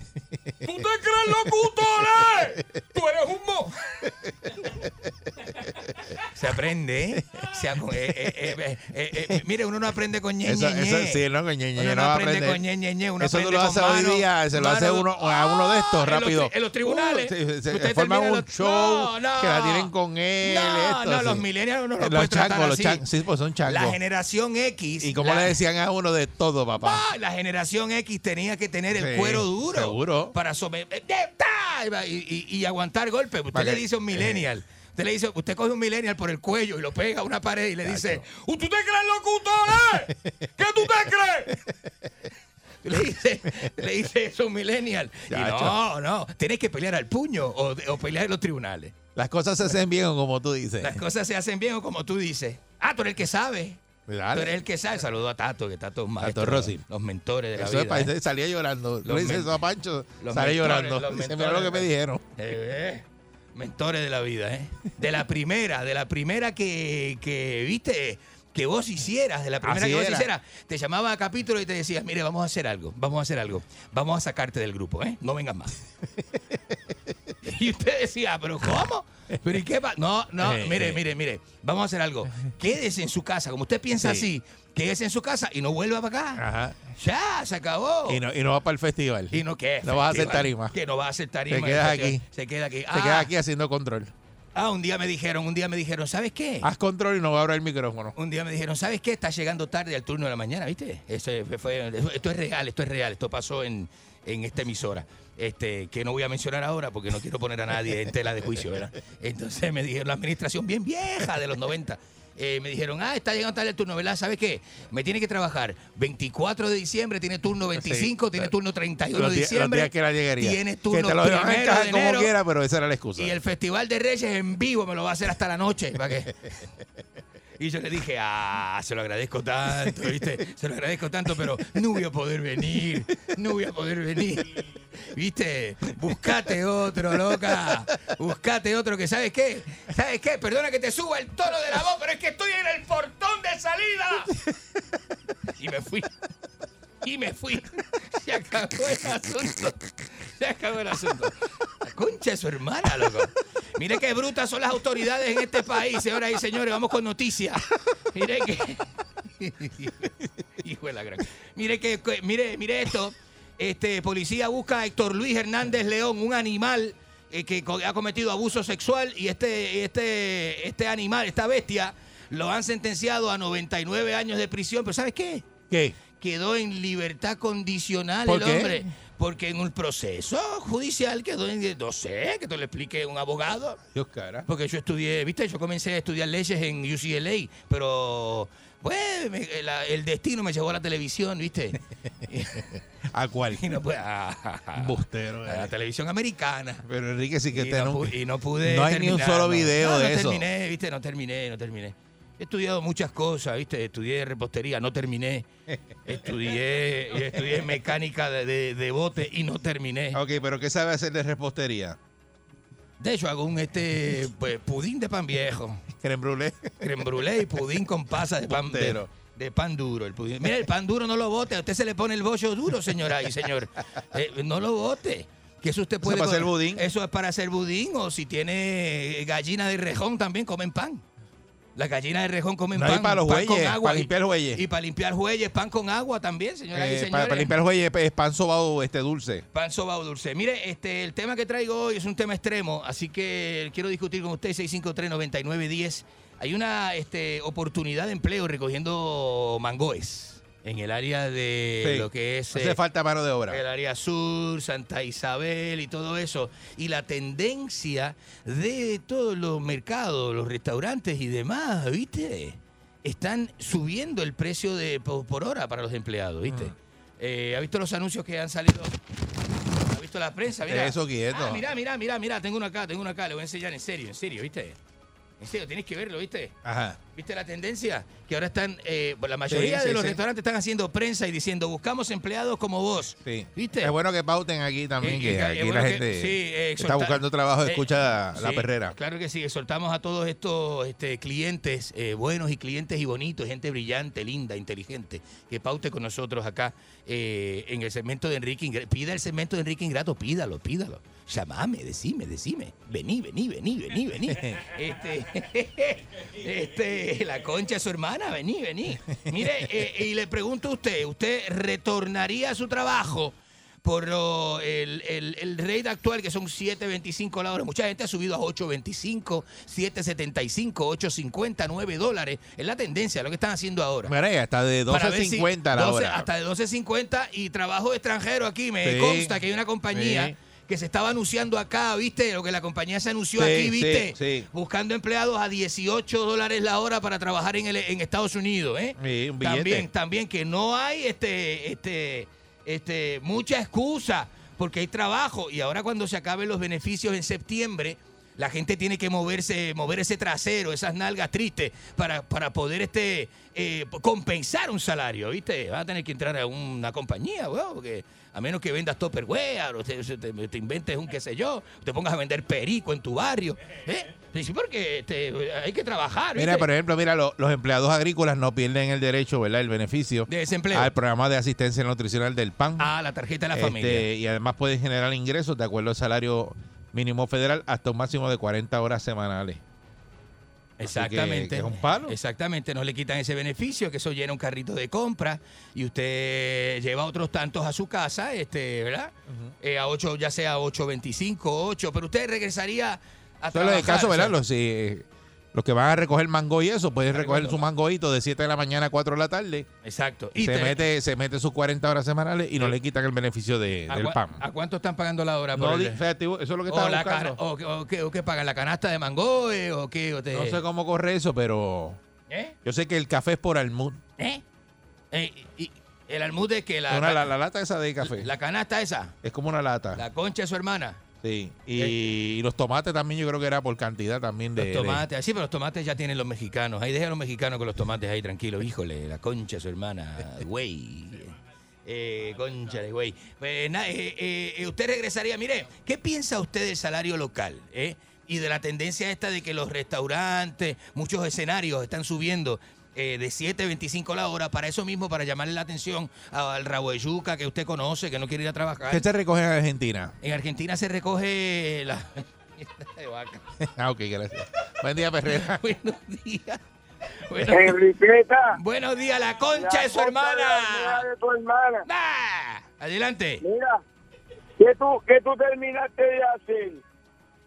Speaker 9: ¿Tú te crees locutor, eh? Tú eres un mo.
Speaker 1: se aprende, ¿eh? Se eh, eh, eh, eh, eh, eh, mire, uno no aprende con ñe,
Speaker 3: Eso,
Speaker 1: ñe,
Speaker 3: eso
Speaker 1: ñe.
Speaker 3: sí, no, con ñe, ñe,
Speaker 1: Uno
Speaker 3: no
Speaker 1: aprende
Speaker 3: aprender.
Speaker 1: con ñe, ñe, ñe, uno
Speaker 3: Eso tú
Speaker 1: aprende
Speaker 3: lo haces hoy día, se lo hace uno a uno de estos
Speaker 1: Ah, en los
Speaker 3: rápido.
Speaker 1: en los tribunales.
Speaker 3: Uh, se-
Speaker 1: Usted
Speaker 3: forman un
Speaker 1: los-
Speaker 3: show
Speaker 1: No, no.
Speaker 3: que la tienen con él.
Speaker 1: No,
Speaker 3: esto,
Speaker 1: no,
Speaker 3: sí.
Speaker 1: los millennials no los
Speaker 3: Los
Speaker 1: puede tratar
Speaker 3: changos, los
Speaker 1: así.
Speaker 3: changos. Sí, pues son
Speaker 1: La generación X.
Speaker 3: Y como le decían a uno de todo, papá.
Speaker 1: Ah, la generación X tenía que tener el
Speaker 3: Sí,
Speaker 1: cuero duro.
Speaker 3: seguro.
Speaker 1: Para someter. Y, y- y aguantar golpes. Usted
Speaker 3: Para
Speaker 1: le
Speaker 3: que-
Speaker 1: dice a un millennial. Usted le dice, usted coge un millennial por el cuello y lo pega a una pared y le dice, ¿tú te crees locutor? ¿Qué tú te crees? (laughs) Le dice, le dice eso a un millennial. Y
Speaker 3: Chacho.
Speaker 1: no, no, tienes que pelear al puño o, o pelear en los tribunales.
Speaker 3: Las cosas se hacen bien, como tú dices.
Speaker 1: Las cosas se hacen bien o como tú dices. Ah, tú eres el que sabe.
Speaker 3: Dale.
Speaker 1: Tú eres el que sabe. Saludo a Tato, que Tato es maestro.
Speaker 3: Rossi.
Speaker 1: Los mentores de la
Speaker 3: Eso
Speaker 1: vida.
Speaker 3: es
Speaker 1: ¿eh?
Speaker 3: salía llorando. Le dice eso a Pancho,
Speaker 1: mentores,
Speaker 3: llorando. (laughs) mira lo que me dijeron.
Speaker 1: Eh, eh. Mentores de la vida, ¿eh? De la primera, de la primera que, que viste, que vos hicieras, de la primera
Speaker 3: Así
Speaker 1: que vos
Speaker 3: era.
Speaker 1: hicieras. Te llamaba a capítulo y te decía, mire, vamos a hacer algo, vamos a hacer algo. Vamos a sacarte del grupo, ¿eh? No vengas más. (laughs) (laughs) y usted decía, ¿pero cómo? ¿Pero y qué pa-?" No, no, (laughs) mire, mire, mire. Vamos a hacer algo. (laughs) Quédese en su casa. Como usted piensa
Speaker 3: Sí.
Speaker 1: así, quédese en su casa y no vuelva para acá.
Speaker 3: Ajá.
Speaker 1: Ya, se acabó.
Speaker 3: Y no, y no va para el festival.
Speaker 1: ¿Y no qué?
Speaker 3: No vas a hacer tarima.
Speaker 1: Que no vas a hacer tarima.
Speaker 3: Te quedas aquí.
Speaker 1: Se queda aquí.
Speaker 3: Se
Speaker 1: Ah,
Speaker 3: queda aquí haciendo control.
Speaker 1: Ah, un día me dijeron, un día me dijeron, ¿sabes qué?
Speaker 3: Haz control y no va a abrir el micrófono.
Speaker 1: Un día me dijeron, ¿sabes qué? Estás llegando tarde al turno de la mañana, ¿viste? Ese fue, esto es real, esto es real. Esto pasó en, en esta emisora. Este, que no voy a mencionar ahora porque no quiero poner a nadie en tela de juicio, ¿verdad? Entonces me dijeron, la administración bien vieja de los 90. eh, me dijeron, ah, está llegando tarde el turno, ¿verdad? ¿Sabes qué? Me tiene que trabajar 24 de diciembre, tiene turno 25, tiene turno 31
Speaker 3: Los
Speaker 1: de
Speaker 3: días- los
Speaker 1: diciembre.
Speaker 3: días que la llegaría.
Speaker 1: Tiene
Speaker 3: Que
Speaker 1: turno
Speaker 3: te lo
Speaker 1: primero de
Speaker 3: como
Speaker 1: enero.
Speaker 3: quiera, pero esa era la excusa.
Speaker 1: Y el Festival de Reyes en vivo me lo va a hacer hasta la noche. ¿para qué? (laughs) Y yo le dije, ah, se lo agradezco tanto, ¿viste? Se lo agradezco tanto, pero no voy a poder venir, no voy a poder venir. ¿Viste? Buscate otro, loca. Buscate otro que, ¿sabes qué? ¿Sabes qué? Perdona que te suba el tono de la voz, pero es que estoy en el portón de salida. Y me fui. Y me fui. Se acabó el asunto. Se acabó el asunto. La concha de su hermana, loco. Mire qué brutas son las autoridades en este país, señoras y señores. Vamos con noticias. Mire que. (laughs) Hijo de la gran. Mire que, mire, mire esto. Este policía busca a Héctor Luis Hernández León, un animal eh, que ha cometido abuso sexual y este, este, este animal, esta bestia, lo han sentenciado a 99 años de prisión. Pero ¿sabes qué?
Speaker 3: ¿Qué?
Speaker 1: Quedó en libertad condicional
Speaker 3: ¿Por
Speaker 1: el
Speaker 3: qué?
Speaker 1: hombre. Porque en un proceso judicial quedó en, no sé, que te lo explique un abogado.
Speaker 3: Dios cara.
Speaker 1: Porque yo estudié, viste, yo comencé a estudiar leyes en UCLA, pero pues me- la- el destino me llevó a la televisión, viste. (laughs)
Speaker 3: ¿A cuál?
Speaker 1: Y no pude- a, (laughs)
Speaker 3: Bustero.
Speaker 1: a la
Speaker 3: eh.
Speaker 1: televisión americana.
Speaker 3: Pero Enrique sí que
Speaker 1: y,
Speaker 3: te
Speaker 1: no y no pude
Speaker 3: No hay ni un solo
Speaker 1: no.
Speaker 3: video
Speaker 1: No,
Speaker 3: de
Speaker 1: no
Speaker 3: eso.
Speaker 1: terminé, viste, no terminé, no terminé. He estudiado muchas cosas, viste, estudié repostería, no terminé. Estudié, estudié mecánica de, de, de bote y no terminé.
Speaker 3: Ok, pero ¿qué sabe hacer de repostería?
Speaker 1: De hecho, hago un este pues, pudín de pan viejo.
Speaker 3: Creme brûlée.
Speaker 1: Creme brûlée y pudín con pasas de pan, de, pan duro. El pudín. Mira, el pan duro no lo bote. A usted se le pone el bollo duro, señora y señor. Eh, no lo bote. Que eso usted puede.
Speaker 3: para hacer budín?
Speaker 1: Eso es para hacer budín. O si tiene gallina de rejón, también comen pan. Las gallinas de rejón comen
Speaker 3: No,
Speaker 1: pan.
Speaker 3: para los
Speaker 1: pan con agua.
Speaker 3: para limpiar bueyes.
Speaker 1: Y para limpiar bueyes, pan con agua también, señoras y
Speaker 3: Eh,
Speaker 1: señores.
Speaker 3: para, para limpiar juez es pan sobado este dulce.
Speaker 1: Pan sobao dulce. Mire, este, el tema que traigo hoy es un tema extremo, así que quiero discutir con usted 653-9910. Hay una este, oportunidad de empleo recogiendo mangoes en el área de
Speaker 3: Sí.
Speaker 1: lo que es
Speaker 3: Hace
Speaker 1: eh,
Speaker 3: falta mano de obra.
Speaker 1: el área sur, Santa Isabel y todo eso. Y la tendencia de todos los mercados, los restaurantes y demás, ¿viste? Están subiendo el precio de por, hora para los empleados, ¿viste? Eh, ¿Ha visto los anuncios que han salido? ¿Ha visto la prensa? Mira.
Speaker 3: Eso quieto.
Speaker 1: Ah, mira, mira, mira, mira, tengo uno acá, tengo uno acá, le voy a enseñar en serio, en serio, ¿viste? En serio, tienes que verlo, ¿viste?
Speaker 3: Ajá.
Speaker 1: ¿Viste la tendencia? Que ahora están, eh, la mayoría
Speaker 3: Sí,
Speaker 1: de los
Speaker 3: sí.
Speaker 1: restaurantes están haciendo prensa y diciendo, buscamos empleados como vos. ¿Viste?
Speaker 3: Es bueno que pauten aquí también,
Speaker 1: Eh,
Speaker 3: que
Speaker 1: eh,
Speaker 3: aquí
Speaker 1: es
Speaker 3: la
Speaker 1: que-
Speaker 3: gente
Speaker 1: sí, eh,
Speaker 3: está buscando trabajo, escucha la perrera.
Speaker 1: Claro que sí, exhortamos a todos estos este, clientes buenos y clientes y bonitos, gente brillante, linda, inteligente, que paute con nosotros acá en el segmento de Enrique Ingrato. Pida el segmento de Enrique Ingrato, pídalo, pídalo. Llamame, decime, decime. Vení, vení, vení, vení, vení. (laughs) este, (laughs) este, (laughs) la concha su hermana, vení, vení. Mire, eh, y le pregunto a usted, ¿usted retornaría a su trabajo? por lo- el, el, el rate actual, que son 7.25 la hora. Mucha gente ha subido a 8.25, 7.75, 8.50, 9 dólares. Es la tendencia, lo que están haciendo ahora.
Speaker 3: Mira, ya está de
Speaker 1: Para ver si
Speaker 3: 12.50 la
Speaker 1: 12
Speaker 3: hora.
Speaker 1: Hasta de 12.50 y trabajo extranjero aquí. Me
Speaker 3: Sí,
Speaker 1: consta que hay una compañía
Speaker 3: sí.
Speaker 1: Que se estaba anunciando acá, ¿viste? Lo que la compañía se anunció
Speaker 3: Sí,
Speaker 1: aquí, ¿viste?
Speaker 3: sí.
Speaker 1: Buscando empleados a 18 dólares la hora para trabajar en, el- en Estados Unidos, ¿eh?
Speaker 3: Sí, un billete.
Speaker 1: También, también que no hay este, este, este, mucha excusa porque hay trabajo y ahora cuando se acaben los beneficios en septiembre, la gente tiene que moverse, mover ese trasero, esas nalgas tristes para, para poder este, eh, compensar un salario, ¿viste? Vas a tener que entrar a una compañía, weón, porque a menos que vendas Tupperware o te, te- te inventes un qué sé yo, te pongas a vender perico en tu barrio, ¿eh? Sí, porque este, hay que trabajar, ¿viste?
Speaker 3: Mira, por ejemplo, mira, lo- los empleados agrícolas no pierden el derecho, ¿verdad? El beneficio
Speaker 1: De desempleo.
Speaker 3: al programa de asistencia nutricional del PAN.
Speaker 1: Ah, la tarjeta de la
Speaker 3: Este,
Speaker 1: familia.
Speaker 3: Y además pueden generar ingresos de acuerdo al salario mínimo federal hasta un máximo de 40 horas semanales.
Speaker 1: Exactamente.
Speaker 3: que es un palo.
Speaker 1: Exactamente, no le quitan ese beneficio, que eso llena un carrito de compra y usted lleva otros tantos a su casa, este, ¿verdad? Eh, a 8, ya sea 8.25, 8, pero usted regresaría a
Speaker 3: Solo
Speaker 1: trabajar,
Speaker 3: caso, ¿verdad?
Speaker 1: o sea,
Speaker 3: Los, eh, los que van a recoger mango y eso, pueden recoger su mangoito de 7 de la mañana a 4 de la tarde.
Speaker 1: Exacto.
Speaker 3: Y se,
Speaker 1: te-
Speaker 3: mete, se mete sus 40 horas semanales y no
Speaker 1: Sí.
Speaker 3: le quitan el beneficio de,
Speaker 1: ¿A,
Speaker 3: del PAN.
Speaker 1: a cuánto están pagando la hora?
Speaker 3: No,
Speaker 1: por el-
Speaker 3: eso es lo que
Speaker 1: la
Speaker 3: buscando.
Speaker 1: o, qué- o o qué pagan? ¿La canasta de mango eh, o qué? O te-
Speaker 3: No sé cómo corre eso, pero
Speaker 1: ¿Eh?
Speaker 3: yo sé que el café es por almud.
Speaker 1: ¿Eh? Eh, y, el almud es que la,
Speaker 3: Una- la, la lata esa de café.
Speaker 1: la canasta esa,
Speaker 3: es como una lata.
Speaker 1: la concha de su hermana.
Speaker 3: Sí. Y, y los tomates también yo creo que era por cantidad también de...
Speaker 1: Los tomates, así, pero los tomates ya tienen los mexicanos. Ahí deja a los mexicanos con los tomates ahí tranquilos. Híjole, la concha de su hermana, (laughs) güey. Eh, concha de güey. Pues, na- eh, eh, eh, usted regresaría, mire, ¿qué piensa usted del salario local? eh? Y de la tendencia esta de que los restaurantes, muchos escenarios están subiendo eh, de 7.25 la hora para eso mismo, para llamarle la atención al rabo de yuca que usted conoce, que no quiere ir a trabajar.
Speaker 3: ¿Qué se recoge en Argentina?
Speaker 1: En Argentina se recoge la... de vaca. (laughs)
Speaker 3: ah, ok, gracias. Buen día, Perrera. (laughs)
Speaker 1: Buenos días. Buenos,
Speaker 13: Enriqueta.
Speaker 1: buenos días, la concha
Speaker 13: la
Speaker 1: de su
Speaker 13: concha
Speaker 1: hermana.
Speaker 13: de tu hermana.
Speaker 1: Ah, Adelante.
Speaker 13: Mira, ¿qué tú, qué tú terminaste de hacer?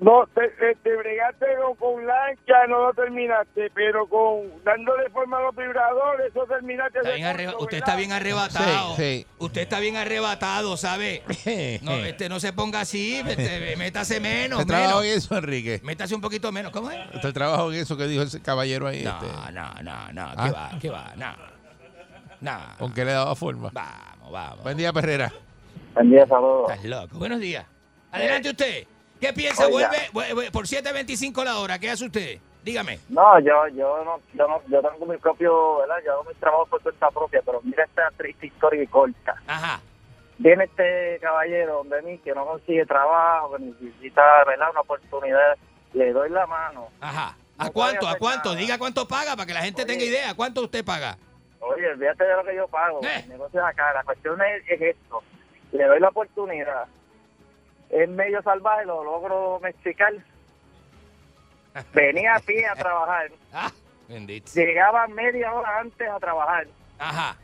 Speaker 13: No, te, te, te bregaste con, con lancha, no lo terminaste, pero con dándole forma a los vibradores, eso terminaste.
Speaker 1: Está arreba- usted está bien arrebatado.
Speaker 3: Sí,
Speaker 1: Usted está bien arrebatado, ¿sabe? (laughs) No, este, no se ponga así, este, métase menos,
Speaker 3: ¿Usted trabajo en
Speaker 1: menos.
Speaker 3: eso, Enrique?
Speaker 1: Métase un poquito menos. ¿Cómo es?
Speaker 3: ¿Usted trabajo en eso que dijo ese caballero ahí?
Speaker 1: No,
Speaker 3: este?
Speaker 1: no, no, no. ¿Qué
Speaker 3: Ah.
Speaker 1: va? ¿Qué va? No. No.
Speaker 3: ¿Con qué le daba forma?
Speaker 1: Vamos, vamos.
Speaker 3: Buen día, Perrera.
Speaker 13: Buen día, saludos.
Speaker 1: Estás loco. Buenos días. Adelante usted. ¿Qué piensa?
Speaker 13: Oiga.
Speaker 1: Vuelve, vuelve por 7.25 la hora. ¿Qué hace usted? Dígame.
Speaker 13: No, yo, yo no, yo no, yo tengo mi propio, ¿verdad? Yo hago mi trabajo por cuenta propia, pero mira esta triste historia y corta.
Speaker 1: Ajá.
Speaker 13: Viene este caballero donde mí que no consigue trabajo, que necesita, ¿verdad? Una oportunidad. Le doy la mano.
Speaker 1: Ajá. ¿A
Speaker 13: No
Speaker 1: cuánto? ¿A cuánto?
Speaker 13: nada.
Speaker 1: Diga cuánto paga para que la gente
Speaker 13: Oye.
Speaker 1: tenga idea. ¿Cuánto usted paga?
Speaker 13: Oye, olvídate de lo que yo pago.
Speaker 1: Eh.
Speaker 13: El negocio es acá. La cuestión es, es esto. Le doy la oportunidad. Es medio salvaje, lo logro mexicar. (laughs) Venía a pie a trabajar.
Speaker 1: Ah, bendito.
Speaker 13: Llegaba media hora antes a trabajar.
Speaker 1: Ajá.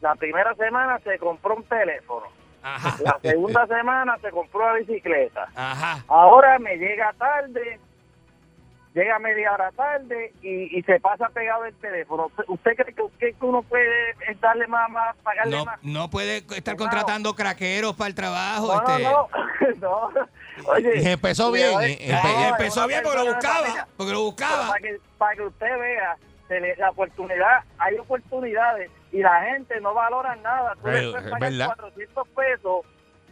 Speaker 13: La primera semana se compró un teléfono.
Speaker 1: Ajá.
Speaker 13: La segunda (laughs) semana se compró una bicicleta.
Speaker 1: Ajá.
Speaker 13: Ahora me llega tarde, llega media hora tarde y, y se pasa pegado el teléfono. ¿Usted cree que, que uno puede darle más, más pagarle
Speaker 1: No,
Speaker 13: más?
Speaker 1: no puede estar
Speaker 13: Claro.
Speaker 1: contratando craqueros para el trabajo.
Speaker 13: No,
Speaker 1: este.
Speaker 13: no, (laughs) no. Oye,
Speaker 3: Y empezó bien, empe-
Speaker 1: empezó
Speaker 13: una
Speaker 1: bien porque lo buscaba.
Speaker 13: familia.
Speaker 1: Porque lo buscaba.
Speaker 13: Para que, para que usted vea, la oportunidad, hay oportunidades y la gente no valora nada. Tú le
Speaker 3: verdad.
Speaker 13: 400 pesos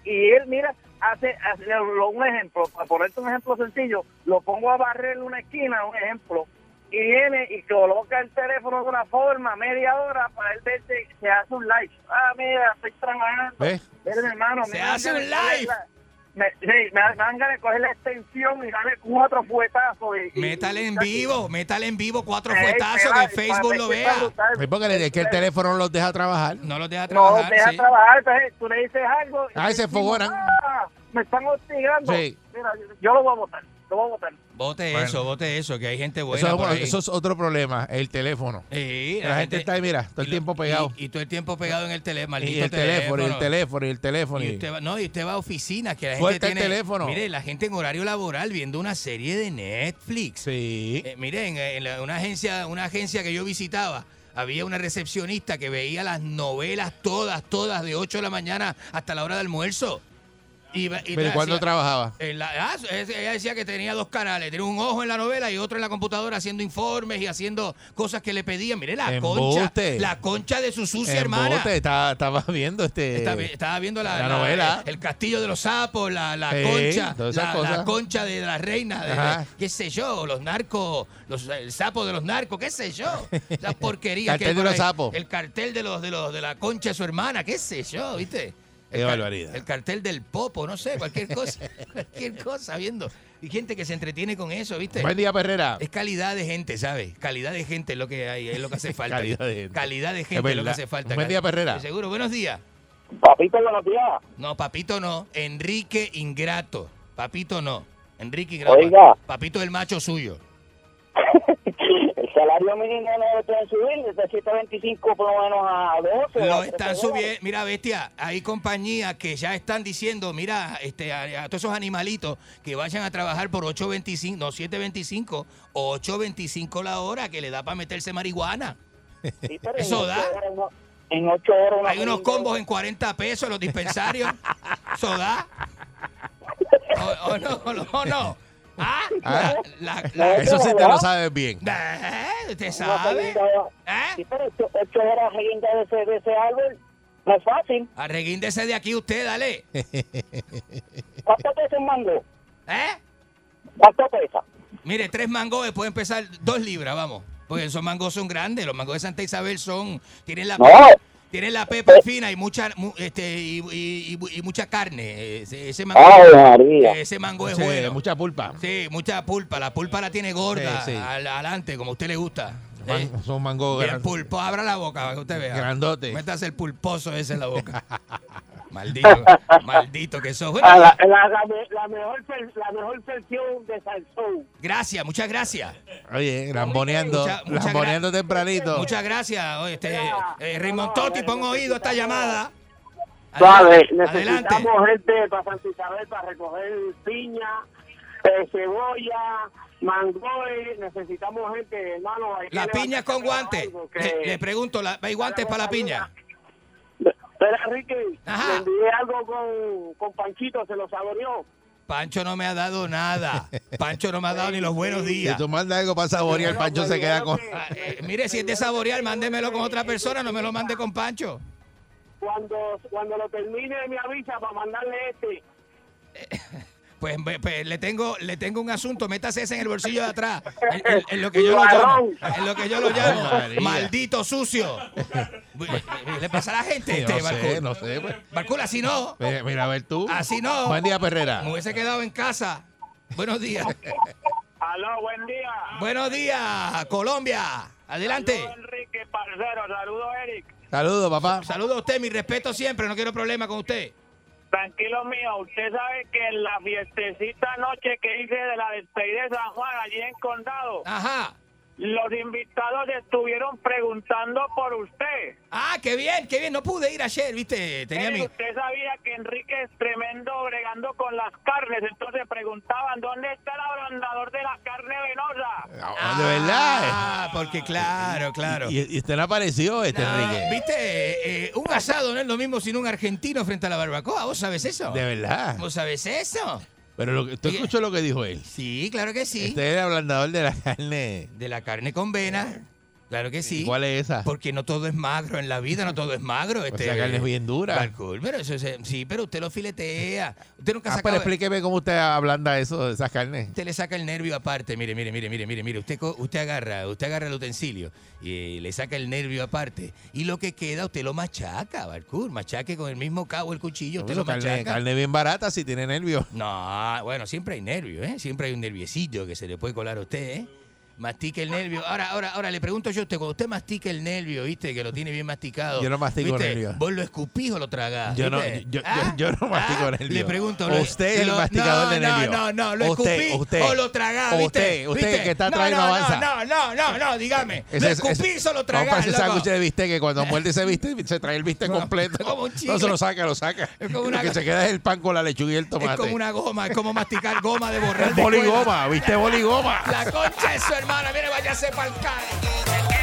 Speaker 13: y él, mira, hace, hace lo- un ejemplo, para ponerte un ejemplo sencillo, lo pongo a barrer en una esquina, un ejemplo, y viene y coloca el teléfono de una forma, media hora, para él verse, se hace un live. Ah, mira, estoy trabajando.
Speaker 3: ¿Ves?
Speaker 13: Miren, hermano,
Speaker 1: Se hace un live.
Speaker 13: la- Me, sí, me, me dan ganas de coger la extensión y darle cuatro fuetazos. Y, y-
Speaker 1: Métale en vivo, métale en vivo cuatro fuetazos que Facebook lo vea.
Speaker 3: Es porque es que el teléfono no los deja trabajar.
Speaker 1: No los deja
Speaker 13: No,
Speaker 1: trabajar.
Speaker 13: deja
Speaker 1: sí.
Speaker 13: trabajar, entonces tú le dices algo.
Speaker 3: Ay, se
Speaker 13: decimos,
Speaker 3: fogonan.
Speaker 13: "Ah, me están hostigando.
Speaker 3: Sí.
Speaker 13: Mira, yo, yo lo voy a votar, lo voy a votar.
Speaker 1: Vote
Speaker 3: Bueno.
Speaker 1: eso, vote eso, que hay gente buena
Speaker 3: Eso, es-
Speaker 1: por ahí.
Speaker 3: eso es otro problema, el teléfono.
Speaker 1: Sí,
Speaker 3: La, gente está ahí, mira, todo el tiempo pegado.
Speaker 1: Y, y todo el tiempo pegado en el teléfono, maldito
Speaker 3: Y el teléfono, y el
Speaker 1: teléfono.
Speaker 3: y el teléfono.
Speaker 1: Y usted va, no, y usted va a oficinas que la gente
Speaker 3: Suelta el
Speaker 1: tiene,
Speaker 3: teléfono.
Speaker 1: Mire, la gente en horario laboral viendo una serie de Netflix.
Speaker 3: Sí.
Speaker 1: Eh, miren, en la- una agencia, una agencia que yo visitaba, había una recepcionista que veía las novelas todas, todas de 8 de la mañana hasta la hora de almuerzo. Y, y
Speaker 3: ¿Pero cuándo trabajaba?
Speaker 1: en la- ah, ella decía que tenía dos canales, tenía un ojo en la novela y otro en la computadora haciendo informes y haciendo cosas que le pedían. Mire la concha, la concha de su sucia hermana.
Speaker 3: Estaba, estaba viendo este.
Speaker 1: Estaba, estaba viendo la,
Speaker 3: la
Speaker 1: la-
Speaker 3: novela.
Speaker 1: el castillo de los sapos, la, la
Speaker 3: Sí,
Speaker 1: concha, la, concha de la reina, de, qué sé yo, los narcos, los, el sapo de los narcos, qué sé yo, esas (laughs) porquerías. que
Speaker 3: Cartel de los sapos.
Speaker 1: El cartel de los de los de la concha de su hermana, qué sé yo, ¿viste?
Speaker 3: Qué
Speaker 1: El car-
Speaker 3: barbaridad.
Speaker 1: El cartel del popo, no sé, cualquier cosa, (laughs) cualquier cosa viendo. Y gente que se entretiene con eso, ¿viste?
Speaker 3: Buen día, Perrera.
Speaker 1: Es calidad de gente, ¿sabes? Calidad de gente es lo que hay, es lo que hace (laughs) falta.
Speaker 3: Calidad de gente.
Speaker 1: Calidad de
Speaker 3: Es
Speaker 1: gente es, lo que hace falta.
Speaker 3: Buen día, Perrera.
Speaker 1: Seguro, buenos días.
Speaker 13: Papito, buenos días.
Speaker 1: No, papito no. Enrique Ingrato. Papito no. Enrique Ingrato.
Speaker 13: Oiga.
Speaker 1: Papito es el macho suyo. (laughs)
Speaker 13: Salario mínimo no lo pueden subir desde 725 por lo menos a 12.
Speaker 1: Lo están
Speaker 13: 13
Speaker 1: subiendo. Mira, bestia, hay compañías que ya están diciendo, mira, este, a, a todos esos animalitos que vayan a trabajar por 8.25, no 7.25, 8.25 la hora que le da para meterse marihuana.
Speaker 13: Sí,
Speaker 1: Eso da.
Speaker 13: no- En 8 horas.
Speaker 1: Hay unos combos en 40 pesos en los dispensarios. (laughs) ¿Eso da? ¿O, o no? ¿O no? ¿Ah?
Speaker 3: Ah.
Speaker 1: La- la- la-
Speaker 3: Eso sí te lo sabes bien.
Speaker 1: Eh, ¿Usted
Speaker 13: Una
Speaker 1: sabe? ¿Eh?
Speaker 13: Sí, pero 8 horas riendo de ese, de ese árbol no es fácil.
Speaker 1: Arreguíndese de aquí usted, dale. (laughs)
Speaker 13: ¿Cuánto pesa un mango?
Speaker 1: ¿Eh?
Speaker 13: ¿Cuánto pesa?
Speaker 1: Mire, tres mangos pueden pesar dos libras, vamos. Porque esos mangos son grandes. Los mangos de Santa Isabel son. Tienen la,
Speaker 13: No.
Speaker 1: Tienen la pepa fina y mucha mu- este, y, y- y- y mucha carne. Ese, ese mango,
Speaker 13: Ay, María.
Speaker 1: ese mango es
Speaker 3: Sí,
Speaker 1: bueno.
Speaker 3: mucha pulpa.
Speaker 1: Sí, mucha pulpa. La pulpa la tiene gorda
Speaker 3: Sí, sí.
Speaker 1: al- adelante, como a usted le gusta.
Speaker 3: Man-
Speaker 1: Eh,
Speaker 3: son mangos
Speaker 1: bien
Speaker 3: grandes.
Speaker 1: pulpo, abra la boca para que usted vea.
Speaker 3: Grandote.
Speaker 1: Métase el pulposo ese en la boca. (laughs) maldito, (laughs) maldito que sos. Bueno,
Speaker 13: la, la, la, me- la mejor, la mejor versión de Salsón.
Speaker 1: gracias, muchas gracias.
Speaker 3: Oye, lamboneando,
Speaker 1: Mucha-
Speaker 3: lamboneando tempranito.
Speaker 1: Muchas gracias. Oye, Este, eh, Raymond Totti, pon oído a esta llamada. Adelante.
Speaker 13: necesitamos gente para Santa Isabel para recoger piña, eh, cebolla, mangoe, necesitamos gente, hermano.
Speaker 1: La piña con guantes. Le, le pregunto, ¿la, ¿hay guantes para la piña?
Speaker 13: Espera, Enrique,
Speaker 1: Ajá.
Speaker 13: le envié algo con, con Panchito, se lo saboreó.
Speaker 1: Pancho no me ha dado nada. Pancho no me ha dado ni los buenos
Speaker 3: Si
Speaker 1: días.
Speaker 3: tú mandas algo para saborear, Pancho se queda con.
Speaker 1: Ah, eh, mire, si es de saborear, mándemelo con otra persona, no me lo mande con Pancho.
Speaker 13: Cuando, cuando lo termine me avisa para mandarle este. (laughs)
Speaker 1: Pues, pues, le tengo le tengo un asunto, métase ese en el bolsillo de atrás. En, en- en lo que yo lo llamo. En lo que yo lo llamo.
Speaker 3: María.
Speaker 1: Maldito sucio. Le pasa a la gente este,
Speaker 3: no sé, no sé. Pues.
Speaker 1: Barcul, así no.
Speaker 3: Mira, a ver tú.
Speaker 1: Así no.
Speaker 3: Buen día, Perrera.
Speaker 1: Me hubiese quedado en casa. Buenos días.
Speaker 8: Aló, buen día.
Speaker 1: Buenos días, Colombia. Adelante.
Speaker 8: Saludos, Enrique, parcero. Saludos, Eric.
Speaker 3: Saludos, papá.
Speaker 1: Saludo a usted, mi respeto siempre, no quiero problema con usted.
Speaker 8: Tranquilo mío, usted sabe que en la fiestecita noche que hice de la despedida de San Juan, allí en Condado,
Speaker 1: Ajá.
Speaker 8: Los invitados estuvieron preguntando por usted.
Speaker 1: Ah, qué bien, qué bien. No pude ir ayer, viste. Tenía
Speaker 8: Mire,
Speaker 1: mi.
Speaker 8: Usted sabía que Enrique es tremendo bregando con las carnes, entonces preguntaban, ¿dónde está el ablandador de la carne venosa?
Speaker 3: Ah, de verdad.
Speaker 1: Ah, porque claro, claro.
Speaker 3: Y, y usted no apareció, este
Speaker 1: Ah,
Speaker 3: Enrique.
Speaker 1: Viste, Eh, un asado no es lo mismo sin un argentino frente a la barbacoa. ¿Vos sabés eso?
Speaker 3: De verdad.
Speaker 1: ¿Vos sabés eso?
Speaker 3: Pero lo que, ¿tú escuchó lo que dijo él?
Speaker 1: Sí, claro que sí.
Speaker 3: Este es el ablandador de la carne.
Speaker 1: De la carne con vena. Claro que sí.
Speaker 3: ¿Cuál es esa?
Speaker 1: Porque no todo es magro en la vida, no todo es magro. Este,
Speaker 3: Esa carne es bien dura.
Speaker 1: Barcul, pero eso es- sí, pero usted lo filetea. Usted nunca
Speaker 3: Ah,
Speaker 1: saca.
Speaker 3: pero explíqueme cómo usted ablanda eso, esas carnes.
Speaker 1: Usted le saca el nervio aparte, mire, mire, mire, mire, mire, mire. Usted, usted agarra, usted agarra el utensilio y eh, le saca el nervio aparte. Y lo que queda, usted lo machaca, Barcul. Machaque con el mismo cabo el cuchillo, usted lo
Speaker 3: carne,
Speaker 1: machaca.
Speaker 3: carne bien barata si tiene nervios.
Speaker 1: No, bueno, siempre hay nervio, ¿eh? Siempre hay un nerviecillo que se le puede colar a usted, ¿eh? Mastique el nervio. Ahora, ahora, ahora le pregunto yo a usted, cuando usted mastica el nervio, ¿viste? Que lo tiene bien masticado.
Speaker 3: Yo no mastico
Speaker 1: ¿viste?
Speaker 3: nervio.
Speaker 1: ¿Vos lo escupís o lo tragás?
Speaker 3: Yo no,
Speaker 1: ¿viste?
Speaker 3: yo,
Speaker 1: ¿Ah?
Speaker 3: yo no mastico
Speaker 1: ¿Ah?
Speaker 3: nervio.
Speaker 1: Le pregunto. ¿lo-
Speaker 3: Usted es el masticador
Speaker 1: no,
Speaker 3: de nervio.
Speaker 1: No, no, no, ¿lo
Speaker 3: Usted,
Speaker 1: escupí
Speaker 3: usted.
Speaker 1: o lo tragás? ¿viste?
Speaker 3: Usted, usted
Speaker 1: ¿Viste?
Speaker 3: que está
Speaker 1: no,
Speaker 3: trayendo
Speaker 1: no,
Speaker 3: avanza.
Speaker 1: No, no, no, no, dígame. ¿Lo escupís o lo tragás? loco?
Speaker 3: sándwich de bistec que cuando muerde ese bistec (laughs) se trae el bistec completo.
Speaker 1: como un
Speaker 3: no se lo saca, lo saca.
Speaker 1: Es como una-
Speaker 3: Lo que se queda es el pan con la lechuga y el tomate.
Speaker 1: Es como una goma, es como masticar goma de borrar.
Speaker 3: Es boligoma, ¿viste? Boligoma.
Speaker 1: La concha de su hermana, mire, váyase para el carro.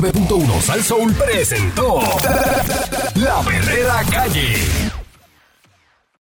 Speaker 10: 99.1 Sal Soul presentó (laughs) La Verdadera Calle.